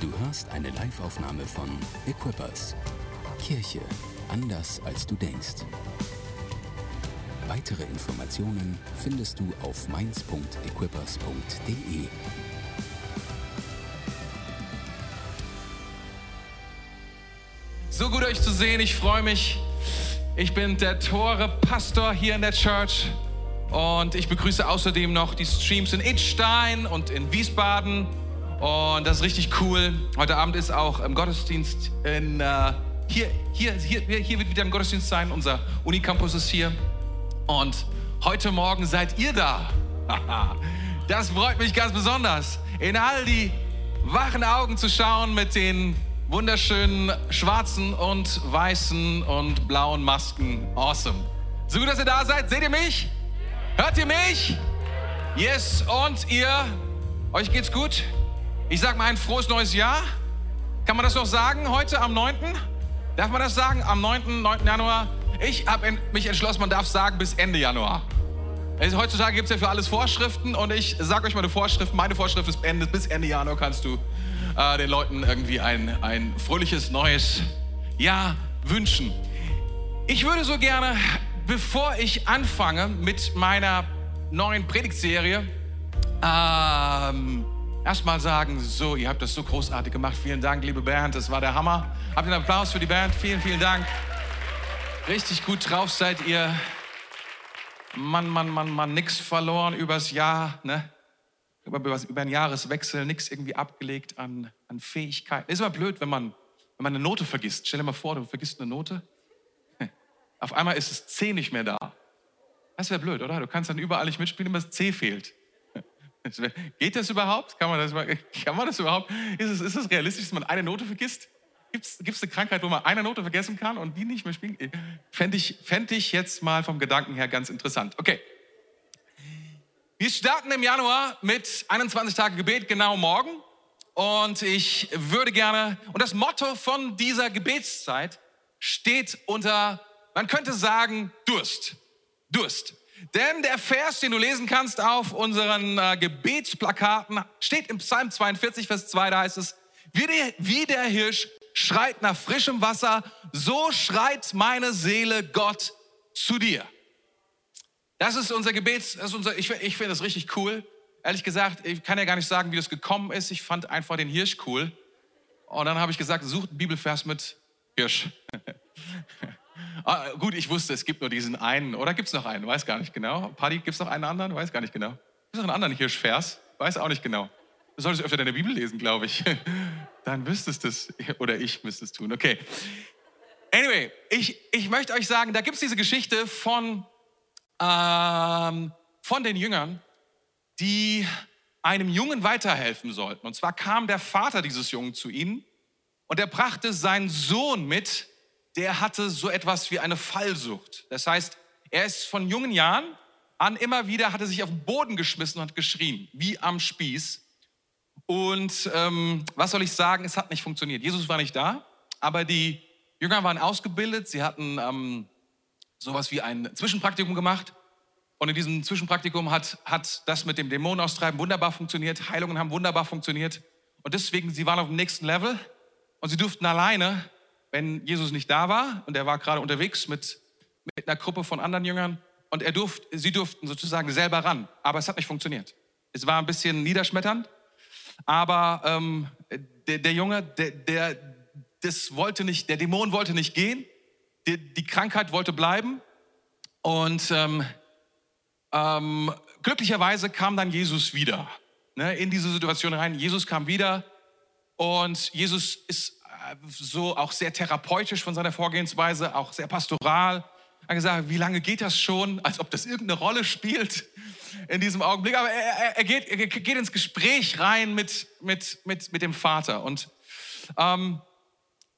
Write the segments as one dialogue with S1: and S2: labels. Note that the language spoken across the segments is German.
S1: Du hörst eine Live-Aufnahme von Equippers. Kirche anders als du denkst. Weitere Informationen findest du auf mainz.equippers.de.
S2: So gut euch zu sehen, ich freue mich. Ich bin der Tore Pastor hier in der Church und ich begrüße außerdem noch die Streams in Idstein und in Wiesbaden und das ist richtig cool. Heute Abend ist auch im Gottesdienst in äh, hier, hier, hier, hier wird wieder ein Gottesdienst sein. Unser Unicampus ist hier und heute Morgen seid ihr da. das freut mich ganz besonders. In all die wachen Augen zu schauen mit den wunderschönen schwarzen und weißen und blauen Masken. Awesome. So gut, dass ihr da seid. Seht ihr mich? Hört ihr mich? Yes. Und ihr? Euch geht's gut? Ich sag mal ein frohes neues Jahr. Kann man das noch sagen heute am 9.? Darf man das sagen? Am 9. 9. Januar? Ich habe mich entschlossen, man darf sagen bis Ende Januar. Also heutzutage gibt es ja für alles Vorschriften und ich sage euch mal eine Vorschrift. Meine Vorschrift ist Ende, bis Ende Januar kannst du äh, den Leuten irgendwie ein, ein fröhliches neues Jahr wünschen. Ich würde so gerne, bevor ich anfange mit meiner neuen Predigtserie, ähm, erstmal sagen, so, ihr habt das so großartig gemacht. Vielen Dank, liebe Bernd, das war der Hammer. Habt einen Applaus für die Band? Vielen, vielen Dank. Richtig gut drauf seid ihr. Mann, Mann, Mann, Mann, nix verloren übers Jahr, ne? Über, über einen Jahreswechsel, nichts irgendwie abgelegt an, an Fähigkeiten. Ist immer blöd, wenn man, wenn man eine Note vergisst. Stell dir mal vor, du vergisst eine Note. Auf einmal ist das C nicht mehr da. Das wäre blöd, oder? Du kannst dann überall nicht mitspielen, aber das C fehlt. Geht das überhaupt? Kann man das, kann man das überhaupt? Ist es, ist es realistisch, dass man eine Note vergisst? Gibt es eine Krankheit, wo man eine Note vergessen kann und die nicht mehr spielen? Fände ich, fänd ich jetzt mal vom Gedanken her ganz interessant. Okay. Wir starten im Januar mit 21 Tagen Gebet, genau morgen. Und ich würde gerne, und das Motto von dieser Gebetszeit steht unter, man könnte sagen, Durst. Durst. Denn der Vers, den du lesen kannst auf unseren äh, Gebetsplakaten, steht im Psalm 42, Vers 2, da heißt es, wie der, wie der Hirsch schreit nach frischem Wasser, so schreit meine Seele Gott zu dir. Das ist unser Gebets, ist unser, ich, ich finde das richtig cool. Ehrlich gesagt, ich kann ja gar nicht sagen, wie das gekommen ist. Ich fand einfach den Hirsch cool. Und dann habe ich gesagt, sucht einen Bibelvers mit Hirsch. ah, gut, ich wusste, es gibt nur diesen einen. Oder gibt es noch einen? Weiß gar nicht genau. Paddy, gibt es noch einen anderen? Weiß gar nicht genau. Gibt es noch einen anderen Hirschvers? Weiß auch nicht genau. Du solltest öfter deine Bibel lesen, glaube ich. Dann müsstest du es, oder ich müsste es tun. Okay. Anyway, ich, ich möchte euch sagen, da gibt es diese Geschichte von, ähm, von den Jüngern, die einem Jungen weiterhelfen sollten. Und zwar kam der Vater dieses Jungen zu ihnen und er brachte seinen Sohn mit, der hatte so etwas wie eine Fallsucht. Das heißt, er ist von jungen Jahren an immer wieder, hatte sich auf den Boden geschmissen und geschrien, wie am Spieß. Und ähm, was soll ich sagen, es hat nicht funktioniert. Jesus war nicht da, aber die Jünger waren ausgebildet. Sie hatten ähm, sowas wie ein Zwischenpraktikum gemacht. Und in diesem Zwischenpraktikum hat, hat das mit dem Dämonenaustreiben wunderbar funktioniert. Heilungen haben wunderbar funktioniert. Und deswegen, sie waren auf dem nächsten Level. Und sie durften alleine, wenn Jesus nicht da war, und er war gerade unterwegs mit, mit einer Gruppe von anderen Jüngern, und er durft, sie durften sozusagen selber ran. Aber es hat nicht funktioniert. Es war ein bisschen niederschmetternd. Aber ähm, der, der, Junge, der, der, das wollte nicht, der Dämon wollte nicht gehen, die, die Krankheit wollte bleiben. Und ähm, ähm, glücklicherweise kam dann Jesus wieder ne, in diese Situation rein. Jesus kam wieder und Jesus ist so auch sehr therapeutisch von seiner Vorgehensweise, auch sehr pastoral. Er hat gesagt, wie lange geht das schon, als ob das irgendeine Rolle spielt in diesem Augenblick. Aber er, er, geht, er geht, ins Gespräch rein mit, mit, mit, mit dem Vater. Und, ähm,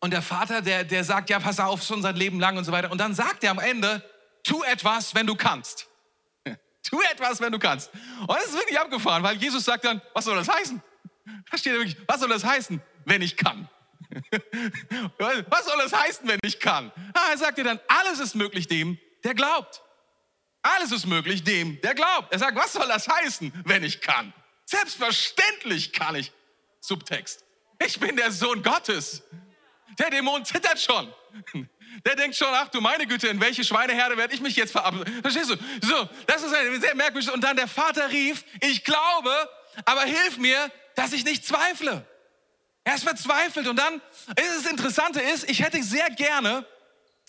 S2: und der Vater, der, der sagt, ja, pass auf, schon sein Leben lang und so weiter. Und dann sagt er am Ende, tu etwas, wenn du kannst. tu etwas, wenn du kannst. Und das ist wirklich abgefahren, weil Jesus sagt dann, was soll das heißen? Da steht wirklich, was soll das heißen, wenn ich kann? was soll das heißen, wenn ich kann? Ah, er sagt dir dann, alles ist möglich dem, der glaubt. Alles ist möglich dem, der glaubt. Er sagt, was soll das heißen, wenn ich kann? Selbstverständlich kann ich. Subtext. Ich bin der Sohn Gottes. Der Dämon zittert schon. Der denkt schon, ach du meine Güte, in welche Schweineherde werde ich mich jetzt verabschieden? Verstehst du? So, das ist sehr merkwürdig. Und dann der Vater rief, ich glaube, aber hilf mir, dass ich nicht zweifle. Er ist verzweifelt. Und dann es Interessante ist, ich hätte sehr gerne,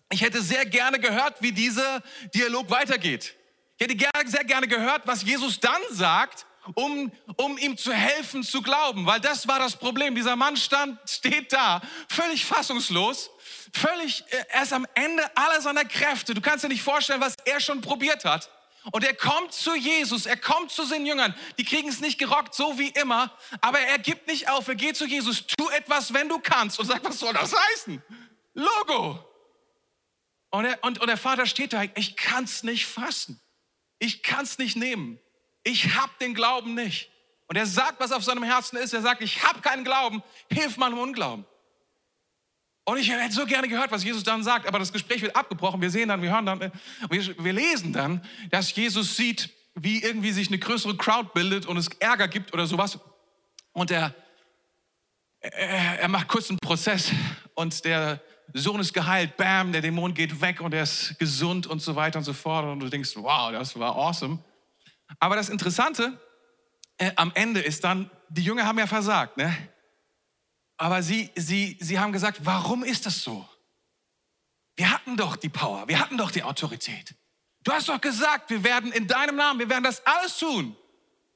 S2: ich hätte sehr gerne gehört, wie dieser Dialog weitergeht. Ich hätte sehr gerne gehört, was Jesus dann sagt, um, um ihm zu helfen zu glauben, weil das war das Problem. Dieser Mann stand, steht da, völlig fassungslos, völlig, äh, er ist am Ende aller seiner Kräfte. Du kannst dir nicht vorstellen, was er schon probiert hat. Und er kommt zu Jesus, er kommt zu seinen Jüngern. Die kriegen es nicht gerockt, so wie immer, aber er gibt nicht auf, er geht zu Jesus, tu etwas, wenn du kannst und sagt, was soll das heißen? Logo. Und, er, und, und der Vater steht da, ich kann es nicht fassen. Ich kann es nicht nehmen. Ich habe den Glauben nicht. Und er sagt, was auf seinem Herzen ist. Er sagt, ich habe keinen Glauben, hilf meinem Unglauben. Und ich hätte so gerne gehört, was Jesus dann sagt, aber das Gespräch wird abgebrochen. Wir sehen dann, wir hören dann, äh, wir, wir lesen dann, dass Jesus sieht, wie irgendwie sich eine größere Crowd bildet und es Ärger gibt oder sowas. Und er, er, macht kurz einen Prozess und der Sohn ist geheilt, bam, der Dämon geht weg und er ist gesund und so weiter und so fort. Und du denkst, wow, das war awesome. Aber das Interessante äh, am Ende ist dann, die Jünger haben ja versagt, ne? Aber sie, sie, sie haben gesagt, warum ist das so? Wir hatten doch die Power, wir hatten doch die Autorität. Du hast doch gesagt, wir werden in deinem Namen, wir werden das alles tun.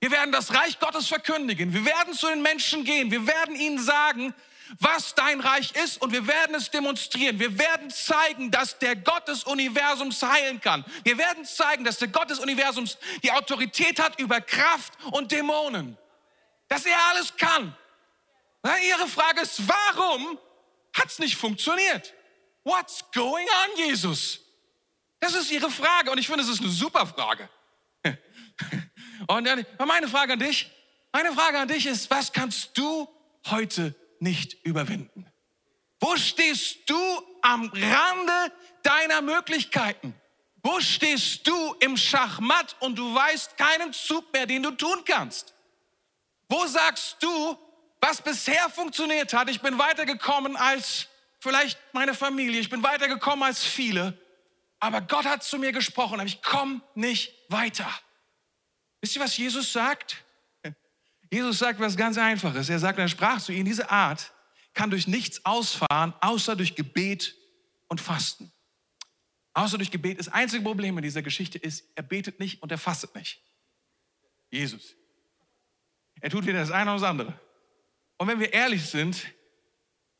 S2: Wir werden das Reich Gottes verkündigen. Wir werden zu den Menschen gehen. Wir werden ihnen sagen, was dein Reich ist und wir werden es demonstrieren. Wir werden zeigen, dass der Gott des Universums heilen kann. Wir werden zeigen, dass der Gott des Universums die Autorität hat über Kraft und Dämonen. Dass er alles kann. Ihre Frage ist, warum hat es nicht funktioniert? What's going on, Jesus? Das ist ihre Frage und ich finde, es ist eine super Frage. Und meine Frage an dich, meine Frage an dich ist, was kannst du heute nicht überwinden? Wo stehst du am Rande deiner Möglichkeiten? Wo stehst du im Schachmatt und du weißt keinen Zug mehr, den du tun kannst? Wo sagst du, was bisher funktioniert hat, ich bin weitergekommen als vielleicht meine Familie, ich bin weitergekommen als viele, aber Gott hat zu mir gesprochen, aber ich komme nicht weiter. Wisst ihr, was Jesus sagt? Jesus sagt was ganz Einfaches. Er sagt, er sprach zu ihnen, diese Art kann durch nichts ausfahren, außer durch Gebet und Fasten. Außer durch Gebet. Das einzige Problem in dieser Geschichte ist, er betet nicht und er fastet nicht. Jesus. Er tut weder das eine noch das andere. Und wenn wir ehrlich sind,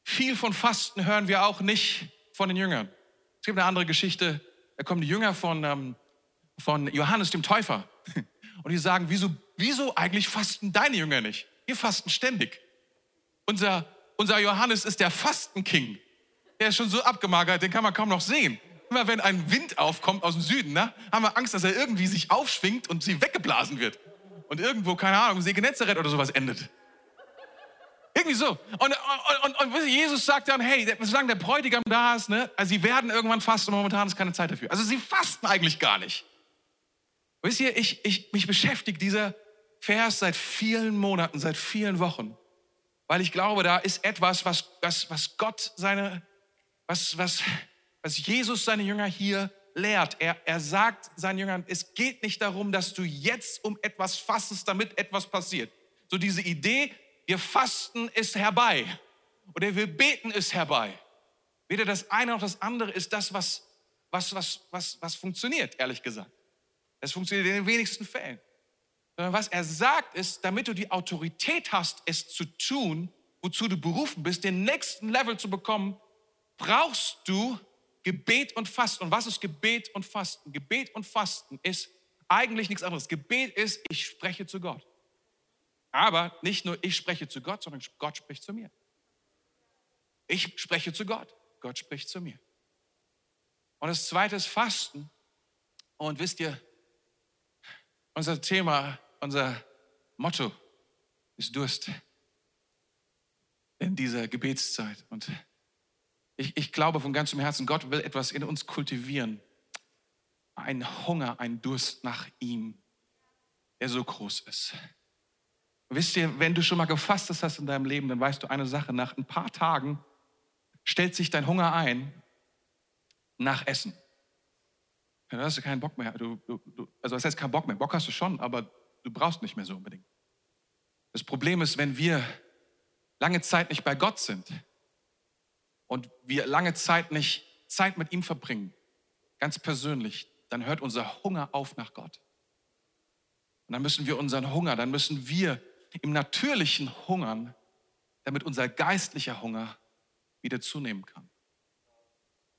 S2: viel von Fasten hören wir auch nicht von den Jüngern. Es gibt eine andere Geschichte, da kommen die Jünger von, ähm, von Johannes dem Täufer und die sagen, wieso wieso eigentlich fasten deine Jünger nicht? Wir fasten ständig. Unser, unser Johannes ist der Fastenking. Der ist schon so abgemagert, den kann man kaum noch sehen. Immer wenn ein Wind aufkommt aus dem Süden, ne, haben wir Angst, dass er irgendwie sich aufschwingt und sie weggeblasen wird. Und irgendwo, keine Ahnung, See Genezareth oder sowas endet. Irgendwie so. Und, und, und, und, Jesus sagt dann, hey, solange der Bräutigam da ist, ne, also sie werden irgendwann fasten, momentan ist keine Zeit dafür. Also sie fasten eigentlich gar nicht. Wisst ihr, ich, ich, mich beschäftigt dieser Vers seit vielen Monaten, seit vielen Wochen, weil ich glaube, da ist etwas, was, was, was Gott seine, was, was, was Jesus seine Jünger hier lehrt. Er, er sagt seinen Jüngern, es geht nicht darum, dass du jetzt um etwas fastest, damit etwas passiert. So diese Idee, wir fasten ist herbei oder wir beten ist herbei. Weder das eine noch das andere ist das, was, was, was, was, was funktioniert, ehrlich gesagt. Es funktioniert in den wenigsten Fällen sondern was er sagt ist, damit du die Autorität hast, es zu tun, wozu du berufen bist, den nächsten Level zu bekommen, brauchst du Gebet und Fasten. Und was ist Gebet und Fasten? Gebet und Fasten ist eigentlich nichts anderes. Gebet ist, ich spreche zu Gott. Aber nicht nur ich spreche zu Gott, sondern Gott spricht zu mir. Ich spreche zu Gott, Gott spricht zu mir. Und das zweite ist Fasten. Und wisst ihr, unser Thema unser Motto ist Durst in dieser Gebetszeit. Und ich, ich glaube von ganzem Herzen, Gott will etwas in uns kultivieren. Ein Hunger, ein Durst nach ihm, der so groß ist. Wisst ihr, wenn du schon mal gefastet hast in deinem Leben, dann weißt du eine Sache, nach ein paar Tagen stellt sich dein Hunger ein nach Essen. Dann hast du keinen Bock mehr. Du, du, du, also das heißt keinen Bock mehr. Bock hast du schon, aber du brauchst nicht mehr so unbedingt. Das Problem ist, wenn wir lange Zeit nicht bei Gott sind und wir lange Zeit nicht Zeit mit ihm verbringen, ganz persönlich, dann hört unser Hunger auf nach Gott. Und dann müssen wir unseren Hunger, dann müssen wir im natürlichen hungern, damit unser geistlicher Hunger wieder zunehmen kann.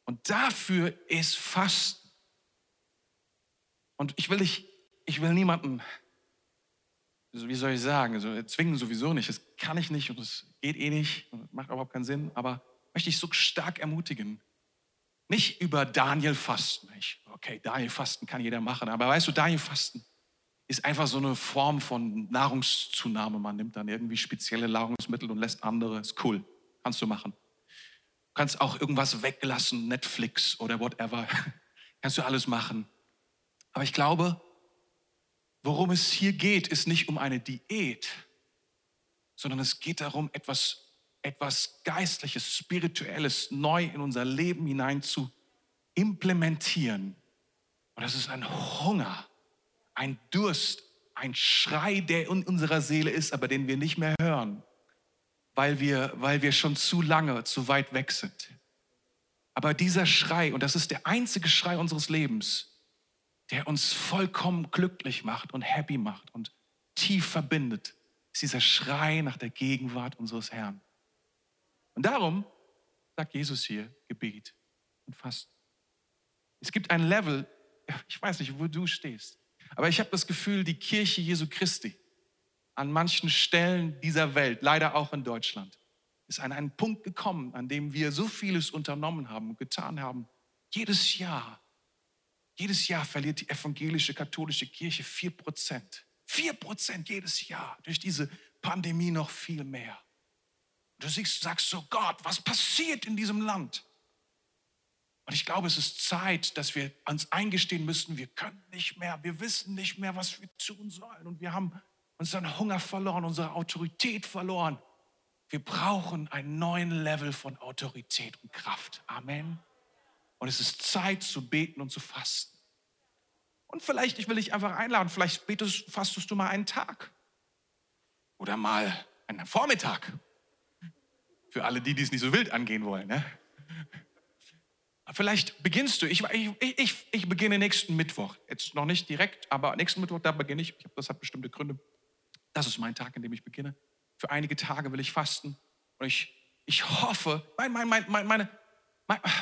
S2: Und dafür ist Fasten. Und ich will, nicht, ich will niemanden, wie soll ich sagen, so, zwingen sowieso nicht. Das kann ich nicht und das geht eh nicht macht überhaupt keinen Sinn. Aber möchte ich so stark ermutigen, nicht über Daniel fasten. Ich, okay, Daniel fasten kann jeder machen. Aber weißt du, Daniel fasten ist einfach so eine Form von Nahrungszunahme. Man nimmt dann irgendwie spezielle Nahrungsmittel und lässt andere. Ist cool. Kannst du machen. Du kannst auch irgendwas weglassen, Netflix oder whatever. kannst du alles machen. Aber ich glaube, worum es hier geht, ist nicht um eine Diät, sondern es geht darum, etwas, etwas Geistliches, Spirituelles neu in unser Leben hinein zu implementieren. Und das ist ein Hunger ein Durst, ein Schrei, der in unserer Seele ist, aber den wir nicht mehr hören, weil wir, weil wir schon zu lange, zu weit weg sind. Aber dieser Schrei, und das ist der einzige Schrei unseres Lebens, der uns vollkommen glücklich macht und happy macht und tief verbindet, ist dieser Schrei nach der Gegenwart unseres Herrn. Und darum sagt Jesus hier Gebet und Fasten. Es gibt ein Level, ich weiß nicht, wo du stehst. Aber ich habe das Gefühl, die Kirche Jesu Christi an manchen Stellen dieser Welt, leider auch in Deutschland, ist an einen Punkt gekommen, an dem wir so vieles unternommen haben und getan haben. Jedes Jahr, jedes Jahr verliert die evangelische katholische Kirche vier Prozent. Vier Prozent jedes Jahr. Durch diese Pandemie noch viel mehr. Du siehst, sagst so, Gott, was passiert in diesem Land? Und ich glaube, es ist Zeit, dass wir uns eingestehen müssen, wir können nicht mehr, wir wissen nicht mehr, was wir tun sollen. Und wir haben unseren Hunger verloren, unsere Autorität verloren. Wir brauchen einen neuen Level von Autorität und Kraft. Amen. Und es ist Zeit zu beten und zu fasten. Und vielleicht, ich will dich einfach einladen, vielleicht betest, fastest du mal einen Tag oder mal einen Vormittag. Für alle die, die es nicht so wild angehen wollen. Ne? Vielleicht beginnst du, ich, ich, ich, ich beginne nächsten Mittwoch, jetzt noch nicht direkt, aber nächsten Mittwoch, da beginne ich. Das hat bestimmte Gründe. Das ist mein Tag, in dem ich beginne. Für einige Tage will ich fasten. Und ich, ich hoffe, mein, mein, mein, meine,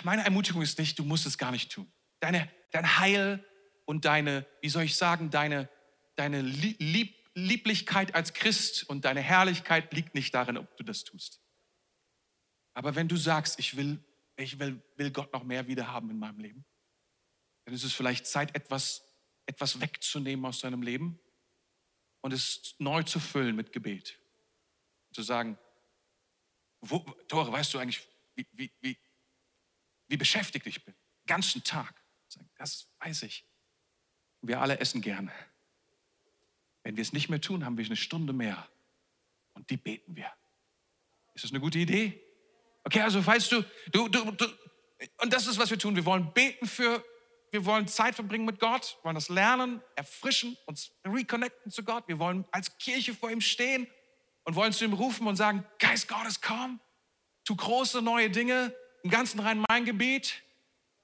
S2: meine Ermutigung ist nicht, du musst es gar nicht tun. Deine, dein Heil und deine, wie soll ich sagen, deine, deine Lieb, Lieblichkeit als Christ und deine Herrlichkeit liegt nicht darin, ob du das tust. Aber wenn du sagst, ich will ich will, will Gott noch mehr wiederhaben in meinem Leben, dann ist es vielleicht Zeit, etwas, etwas wegzunehmen aus deinem Leben und es neu zu füllen mit Gebet. Zu sagen, wo, Tore, weißt du eigentlich, wie, wie, wie, wie beschäftigt ich bin? Den ganzen Tag. Das weiß ich. Wir alle essen gerne. Wenn wir es nicht mehr tun, haben wir eine Stunde mehr. Und die beten wir. Ist das eine gute Idee? Okay, also weißt du, du, du, du, und das ist, was wir tun. Wir wollen beten für, wir wollen Zeit verbringen mit Gott, wollen das lernen, erfrischen, uns reconnecten zu Gott. Wir wollen als Kirche vor ihm stehen und wollen zu ihm rufen und sagen, Geist Gottes, komm, tu große neue Dinge im ganzen Rhein-Main-Gebiet.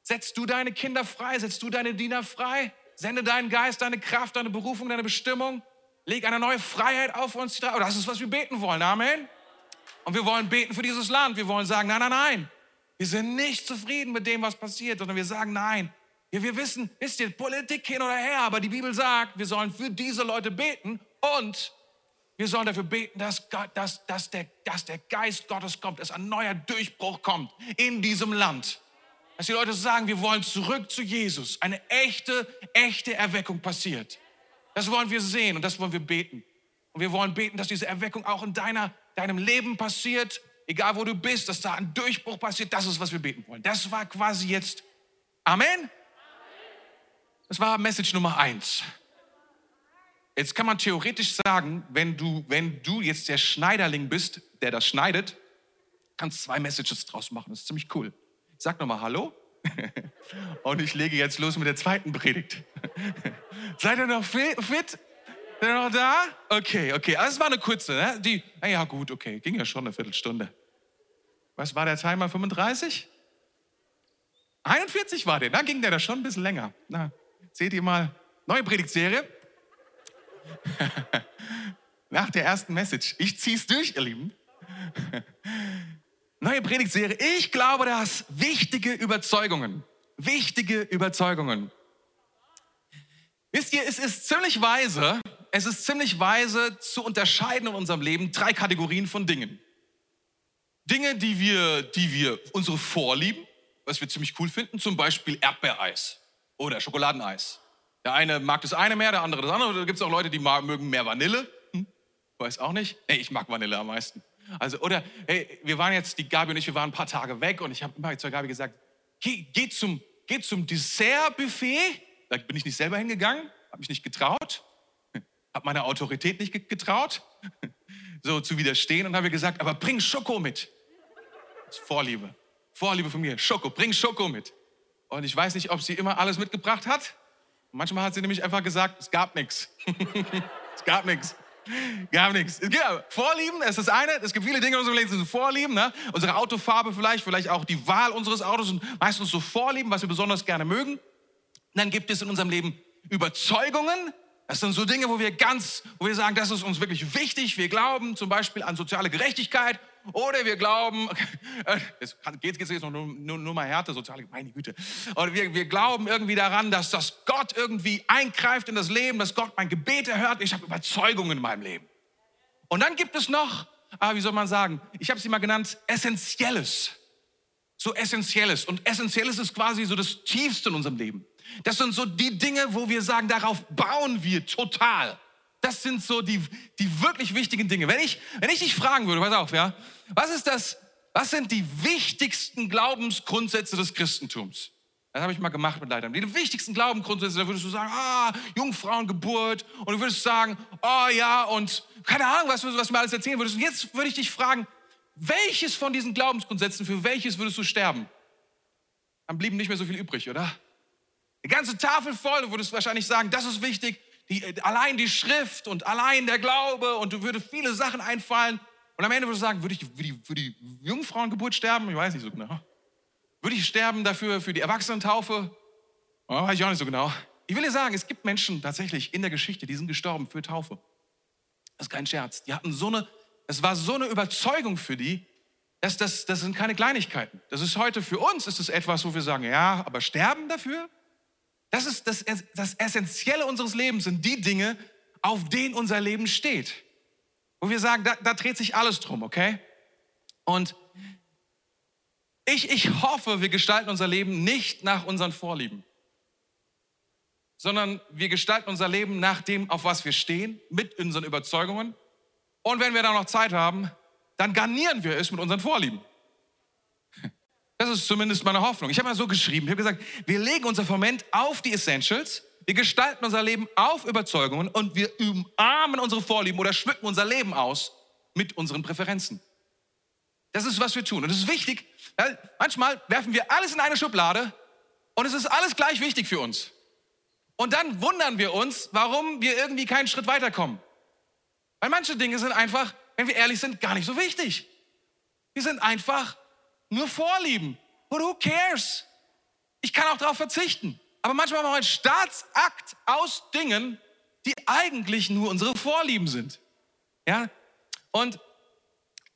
S2: Setzt du deine Kinder frei, setzt du deine Diener frei, sende deinen Geist, deine Kraft, deine Berufung, deine Bestimmung. Leg eine neue Freiheit auf uns. Das ist, was wir beten wollen. Amen. Und wir wollen beten für dieses Land. Wir wollen sagen, nein, nein, nein. Wir sind nicht zufrieden mit dem, was passiert, sondern wir sagen, nein. Wir, wir wissen, wisst ihr, Politik hin oder her, aber die Bibel sagt, wir sollen für diese Leute beten und wir sollen dafür beten, dass, Gott, dass, dass, der, dass der Geist Gottes kommt, dass ein neuer Durchbruch kommt in diesem Land. Dass die Leute sagen, wir wollen zurück zu Jesus. Eine echte, echte Erweckung passiert. Das wollen wir sehen und das wollen wir beten. Und wir wollen beten, dass diese Erweckung auch in deiner deinem Leben passiert, egal wo du bist, dass da ein Durchbruch passiert, das ist, was wir beten wollen. Das war quasi jetzt Amen. Das war Message Nummer eins. Jetzt kann man theoretisch sagen, wenn du, wenn du jetzt der Schneiderling bist, der das schneidet, kannst zwei Messages draus machen. Das ist ziemlich cool. Sag nochmal Hallo. Und ich lege jetzt los mit der zweiten Predigt. Seid ihr noch fit? Ihr noch da? Okay, okay. Also es war eine kurze, ne? Die, na ja, gut, okay. Ging ja schon eine Viertelstunde. Was war der Timer? 35? 41 war der. Dann ging der da schon ein bisschen länger. Na, seht ihr mal. Neue Predigtserie. Nach der ersten Message. Ich zieh's durch, ihr Lieben. Neue Predigtserie. Ich glaube, dass wichtige Überzeugungen, wichtige Überzeugungen. Wisst ihr, es ist ziemlich weise, es ist ziemlich weise zu unterscheiden in unserem Leben drei Kategorien von Dingen. Dinge, die wir, die wir unsere Vorlieben, was wir ziemlich cool finden, zum Beispiel Erdbeereis oder Schokoladeneis. Der eine mag das eine mehr, der andere das andere. Da gibt es auch Leute, die mögen mehr Vanille. Hm? Weiß auch nicht. Hey, ich mag Vanille am meisten. Also, oder, hey, wir waren jetzt, die Gabi und ich, wir waren ein paar Tage weg und ich habe immer zur Gabi gesagt, geh, geh zum, geh zum Dessertbuffet. Da bin ich nicht selber hingegangen, habe mich nicht getraut, habe meiner Autorität nicht getraut, so zu widerstehen und habe gesagt, aber bring Schoko mit. Das ist Vorliebe. Vorliebe von mir. Schoko, bring Schoko mit. Und ich weiß nicht, ob sie immer alles mitgebracht hat. Manchmal hat sie nämlich einfach gesagt, es gab nichts. es gab nichts. Gab nichts. Ja, Vorlieben, ist eine. Es gibt viele Dinge in unserem Leben, die sind Vorlieben. Ne? Unsere Autofarbe vielleicht, vielleicht auch die Wahl unseres Autos sind meistens so Vorlieben, was wir besonders gerne mögen. dann gibt es in unserem Leben Überzeugungen. Das sind so Dinge, wo wir ganz, wo wir sagen, das ist uns wirklich wichtig. Wir glauben zum Beispiel an soziale Gerechtigkeit oder wir glauben, es geht, geht jetzt noch nur, nur, nur mal Härte, soziale, meine Güte. Oder wir, wir glauben irgendwie daran, dass das Gott irgendwie eingreift in das Leben, dass Gott mein Gebet erhört. Ich habe Überzeugungen in meinem Leben. Und dann gibt es noch, ah, wie soll man sagen, ich habe sie mal genannt, Essentielles. So Essentielles. Und Essentielles ist quasi so das Tiefste in unserem Leben. Das sind so die Dinge, wo wir sagen, darauf bauen wir total. Das sind so die, die wirklich wichtigen Dinge. Wenn ich, wenn ich dich fragen würde, pass auf, ja, was ist das, was sind die wichtigsten Glaubensgrundsätze des Christentums? Das habe ich mal gemacht mit Leitern. Die wichtigsten Glaubensgrundsätze, da würdest du sagen, ah, Jungfrauengeburt. Und du würdest sagen, oh ja, und keine Ahnung, was, was du mir alles erzählen würdest. Und jetzt würde ich dich fragen, welches von diesen Glaubensgrundsätzen, für welches würdest du sterben? Dann blieben nicht mehr so viel übrig, oder? Eine ganze Tafel voll, du würdest wahrscheinlich sagen, das ist wichtig, die, allein die Schrift und allein der Glaube und du würdest viele Sachen einfallen. Und am Ende würdest du sagen, würde ich für die, für die Jungfrauengeburt sterben? Ich weiß nicht so genau. Würde ich sterben dafür für die Erwachsenentaufe? Oh, weiß ich auch nicht so genau. Ich will dir sagen, es gibt Menschen tatsächlich in der Geschichte, die sind gestorben für Taufe. Das ist kein Scherz. Die hatten so eine, es war so eine Überzeugung für die, dass das, das sind keine Kleinigkeiten. Das ist heute für uns, ist es etwas, wo wir sagen, ja, aber sterben dafür? Das ist das, das Essentielle unseres Lebens, sind die Dinge, auf denen unser Leben steht. Wo wir sagen, da, da dreht sich alles drum, okay? Und ich, ich hoffe, wir gestalten unser Leben nicht nach unseren Vorlieben, sondern wir gestalten unser Leben nach dem, auf was wir stehen, mit unseren Überzeugungen. Und wenn wir da noch Zeit haben, dann garnieren wir es mit unseren Vorlieben. Das ist zumindest meine Hoffnung. Ich habe mal so geschrieben, ich habe gesagt, wir legen unser Fundament auf die Essentials, wir gestalten unser Leben auf Überzeugungen und wir umarmen unsere Vorlieben oder schmücken unser Leben aus mit unseren Präferenzen. Das ist, was wir tun. Und es ist wichtig, weil manchmal werfen wir alles in eine Schublade und es ist alles gleich wichtig für uns. Und dann wundern wir uns, warum wir irgendwie keinen Schritt weiterkommen. Weil manche Dinge sind einfach, wenn wir ehrlich sind, gar nicht so wichtig. Die sind einfach nur Vorlieben. But who cares? Ich kann auch darauf verzichten. Aber manchmal machen wir einen Staatsakt aus Dingen, die eigentlich nur unsere Vorlieben sind. Ja? Und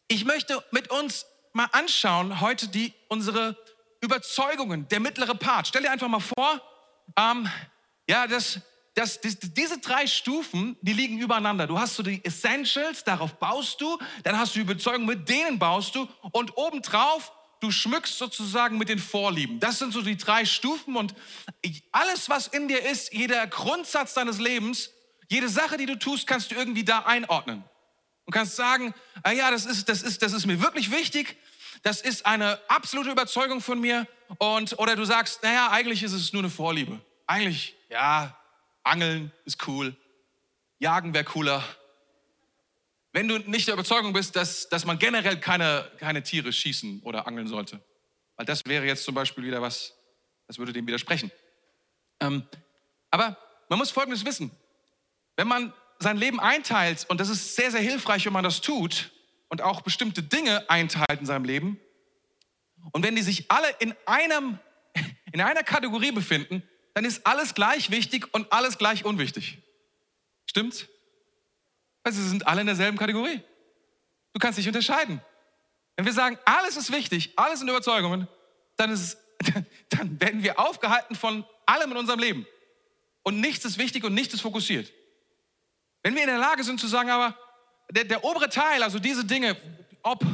S2: ich möchte mit uns mal anschauen heute die unsere Überzeugungen, der mittlere Part. Stell dir einfach mal vor, ähm, ja, das, das, das, diese drei Stufen, die liegen übereinander. Du hast so die Essentials, darauf baust du, dann hast du die Überzeugung, mit denen baust du und obendrauf du schmückst sozusagen mit den Vorlieben. Das sind so die drei Stufen und alles, was in dir ist, jeder Grundsatz deines Lebens, jede Sache, die du tust, kannst du irgendwie da einordnen. Und kannst sagen, ah ja, das ist, das ist, das ist mir wirklich wichtig, das ist eine absolute Überzeugung von mir und, oder du sagst, naja, eigentlich ist es nur eine Vorliebe. Eigentlich, ja, Angeln ist cool. jagen wäre cooler. Wenn du nicht der Überzeugung bist, dass, dass man generell keine, keine Tiere schießen oder angeln sollte. Weil das wäre jetzt zum Beispiel wieder was, das würde dem widersprechen. Ähm, aber man muss Folgendes wissen. Wenn man sein Leben einteilt, und das ist sehr, sehr hilfreich, wenn man das tut, und auch bestimmte Dinge einteilt in seinem Leben, und wenn die sich alle in, einem, in einer Kategorie befinden, dann ist alles gleich wichtig und alles gleich unwichtig. Stimmt's? Also sie sind alle in derselben Kategorie. Du kannst dich unterscheiden. Wenn wir sagen, alles ist wichtig, alles sind Überzeugungen, dann, ist, dann werden wir aufgehalten von allem in unserem Leben. Und nichts ist wichtig und nichts ist fokussiert. Wenn wir in der Lage sind zu sagen, aber der, der obere Teil, also diese Dinge, ob,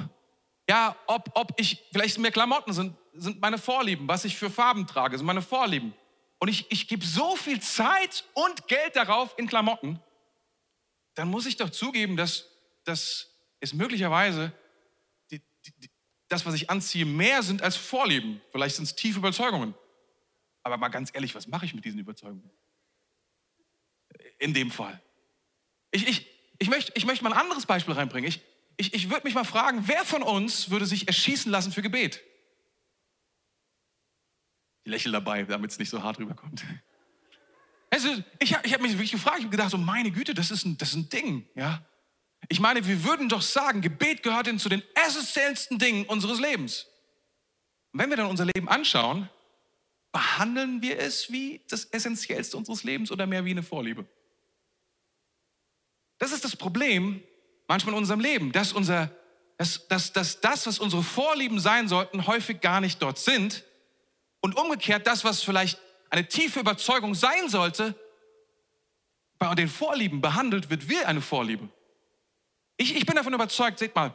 S2: ja, ob, ob ich, vielleicht sind mir Klamotten, sind, sind meine Vorlieben, was ich für Farben trage, sind meine Vorlieben. Und ich, ich gebe so viel Zeit und Geld darauf in Klamotten, dann muss ich doch zugeben, dass, dass es möglicherweise die, die, das, was ich anziehe, mehr sind als Vorlieben. Vielleicht sind es tiefe Überzeugungen. Aber mal ganz ehrlich, was mache ich mit diesen Überzeugungen? In dem Fall. Ich, ich, ich, möchte, ich möchte mal ein anderes Beispiel reinbringen. Ich, ich, ich würde mich mal fragen, wer von uns würde sich erschießen lassen für Gebet? Ich lächle dabei, damit es nicht so hart rüberkommt. Also, ich habe ich hab mich wirklich gefragt, ich habe gedacht, so meine Güte, das ist, ein, das ist ein Ding, ja. Ich meine, wir würden doch sagen, Gebet gehört zu den essentiellsten Dingen unseres Lebens. Und wenn wir dann unser Leben anschauen, behandeln wir es wie das Essentiellste unseres Lebens oder mehr wie eine Vorliebe? Das ist das Problem manchmal in unserem Leben, dass, unser, dass, dass, dass das, was unsere Vorlieben sein sollten, häufig gar nicht dort sind. Und umgekehrt, das, was vielleicht eine tiefe Überzeugung sein sollte, bei den Vorlieben behandelt wird wie eine Vorliebe. Ich, ich bin davon überzeugt, seht mal,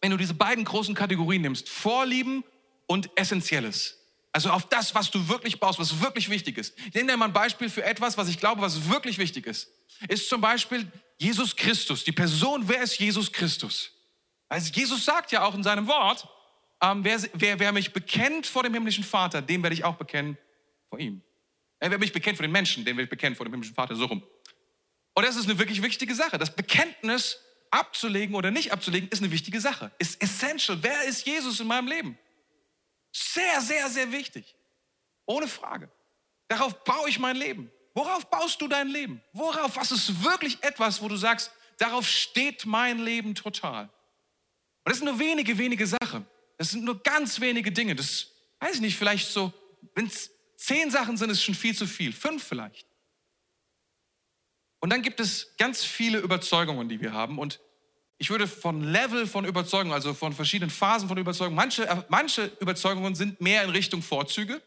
S2: wenn du diese beiden großen Kategorien nimmst, Vorlieben und Essentielles, also auf das, was du wirklich baust, was wirklich wichtig ist. Ich nehme dir mal ein Beispiel für etwas, was ich glaube, was wirklich wichtig ist. Ist zum Beispiel Jesus Christus, die Person, wer ist Jesus Christus? Also Jesus sagt ja auch in seinem Wort, ähm, wer, wer, wer mich bekennt vor dem himmlischen Vater, dem werde ich auch bekennen vor ihm. Er wer mich bekennt vor den Menschen, den werde ich bekennen vor dem himmlischen Vater, so rum. Und das ist eine wirklich wichtige Sache. Das Bekenntnis abzulegen oder nicht abzulegen, ist eine wichtige Sache. Ist essential. Wer ist Jesus in meinem Leben? Sehr, sehr, sehr wichtig. Ohne Frage. Darauf baue ich mein Leben. Worauf baust du dein Leben? Worauf? Was ist wirklich etwas, wo du sagst, darauf steht mein Leben total? Und das sind nur wenige, wenige Sachen. Das sind nur ganz wenige Dinge. Das weiß ich nicht, vielleicht so, wenn es Zehn Sachen sind es schon viel zu viel, fünf vielleicht. Und dann gibt es ganz viele Überzeugungen, die wir haben. Und ich würde von Level von Überzeugung, also von verschiedenen Phasen von Überzeugung, manche, manche Überzeugungen sind mehr in Richtung Vorzüge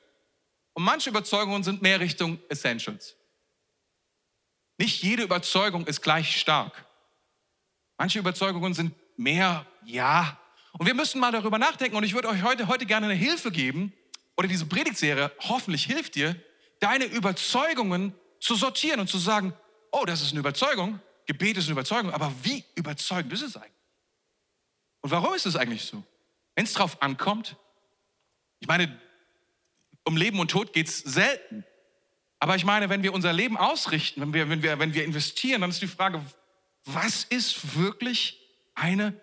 S2: und manche Überzeugungen sind mehr Richtung Essentials. Nicht jede Überzeugung ist gleich stark. Manche Überzeugungen sind mehr Ja. Und wir müssen mal darüber nachdenken. Und ich würde euch heute, heute gerne eine Hilfe geben, oder diese Predigtserie hoffentlich hilft dir, deine Überzeugungen zu sortieren und zu sagen, oh, das ist eine Überzeugung, Gebet ist eine Überzeugung, aber wie überzeugend ist es eigentlich? Und warum ist es eigentlich so? Wenn es drauf ankommt, ich meine, um Leben und Tod geht es selten. Aber ich meine, wenn wir unser Leben ausrichten, wenn wir, wenn, wir, wenn wir investieren, dann ist die Frage, was ist wirklich eine,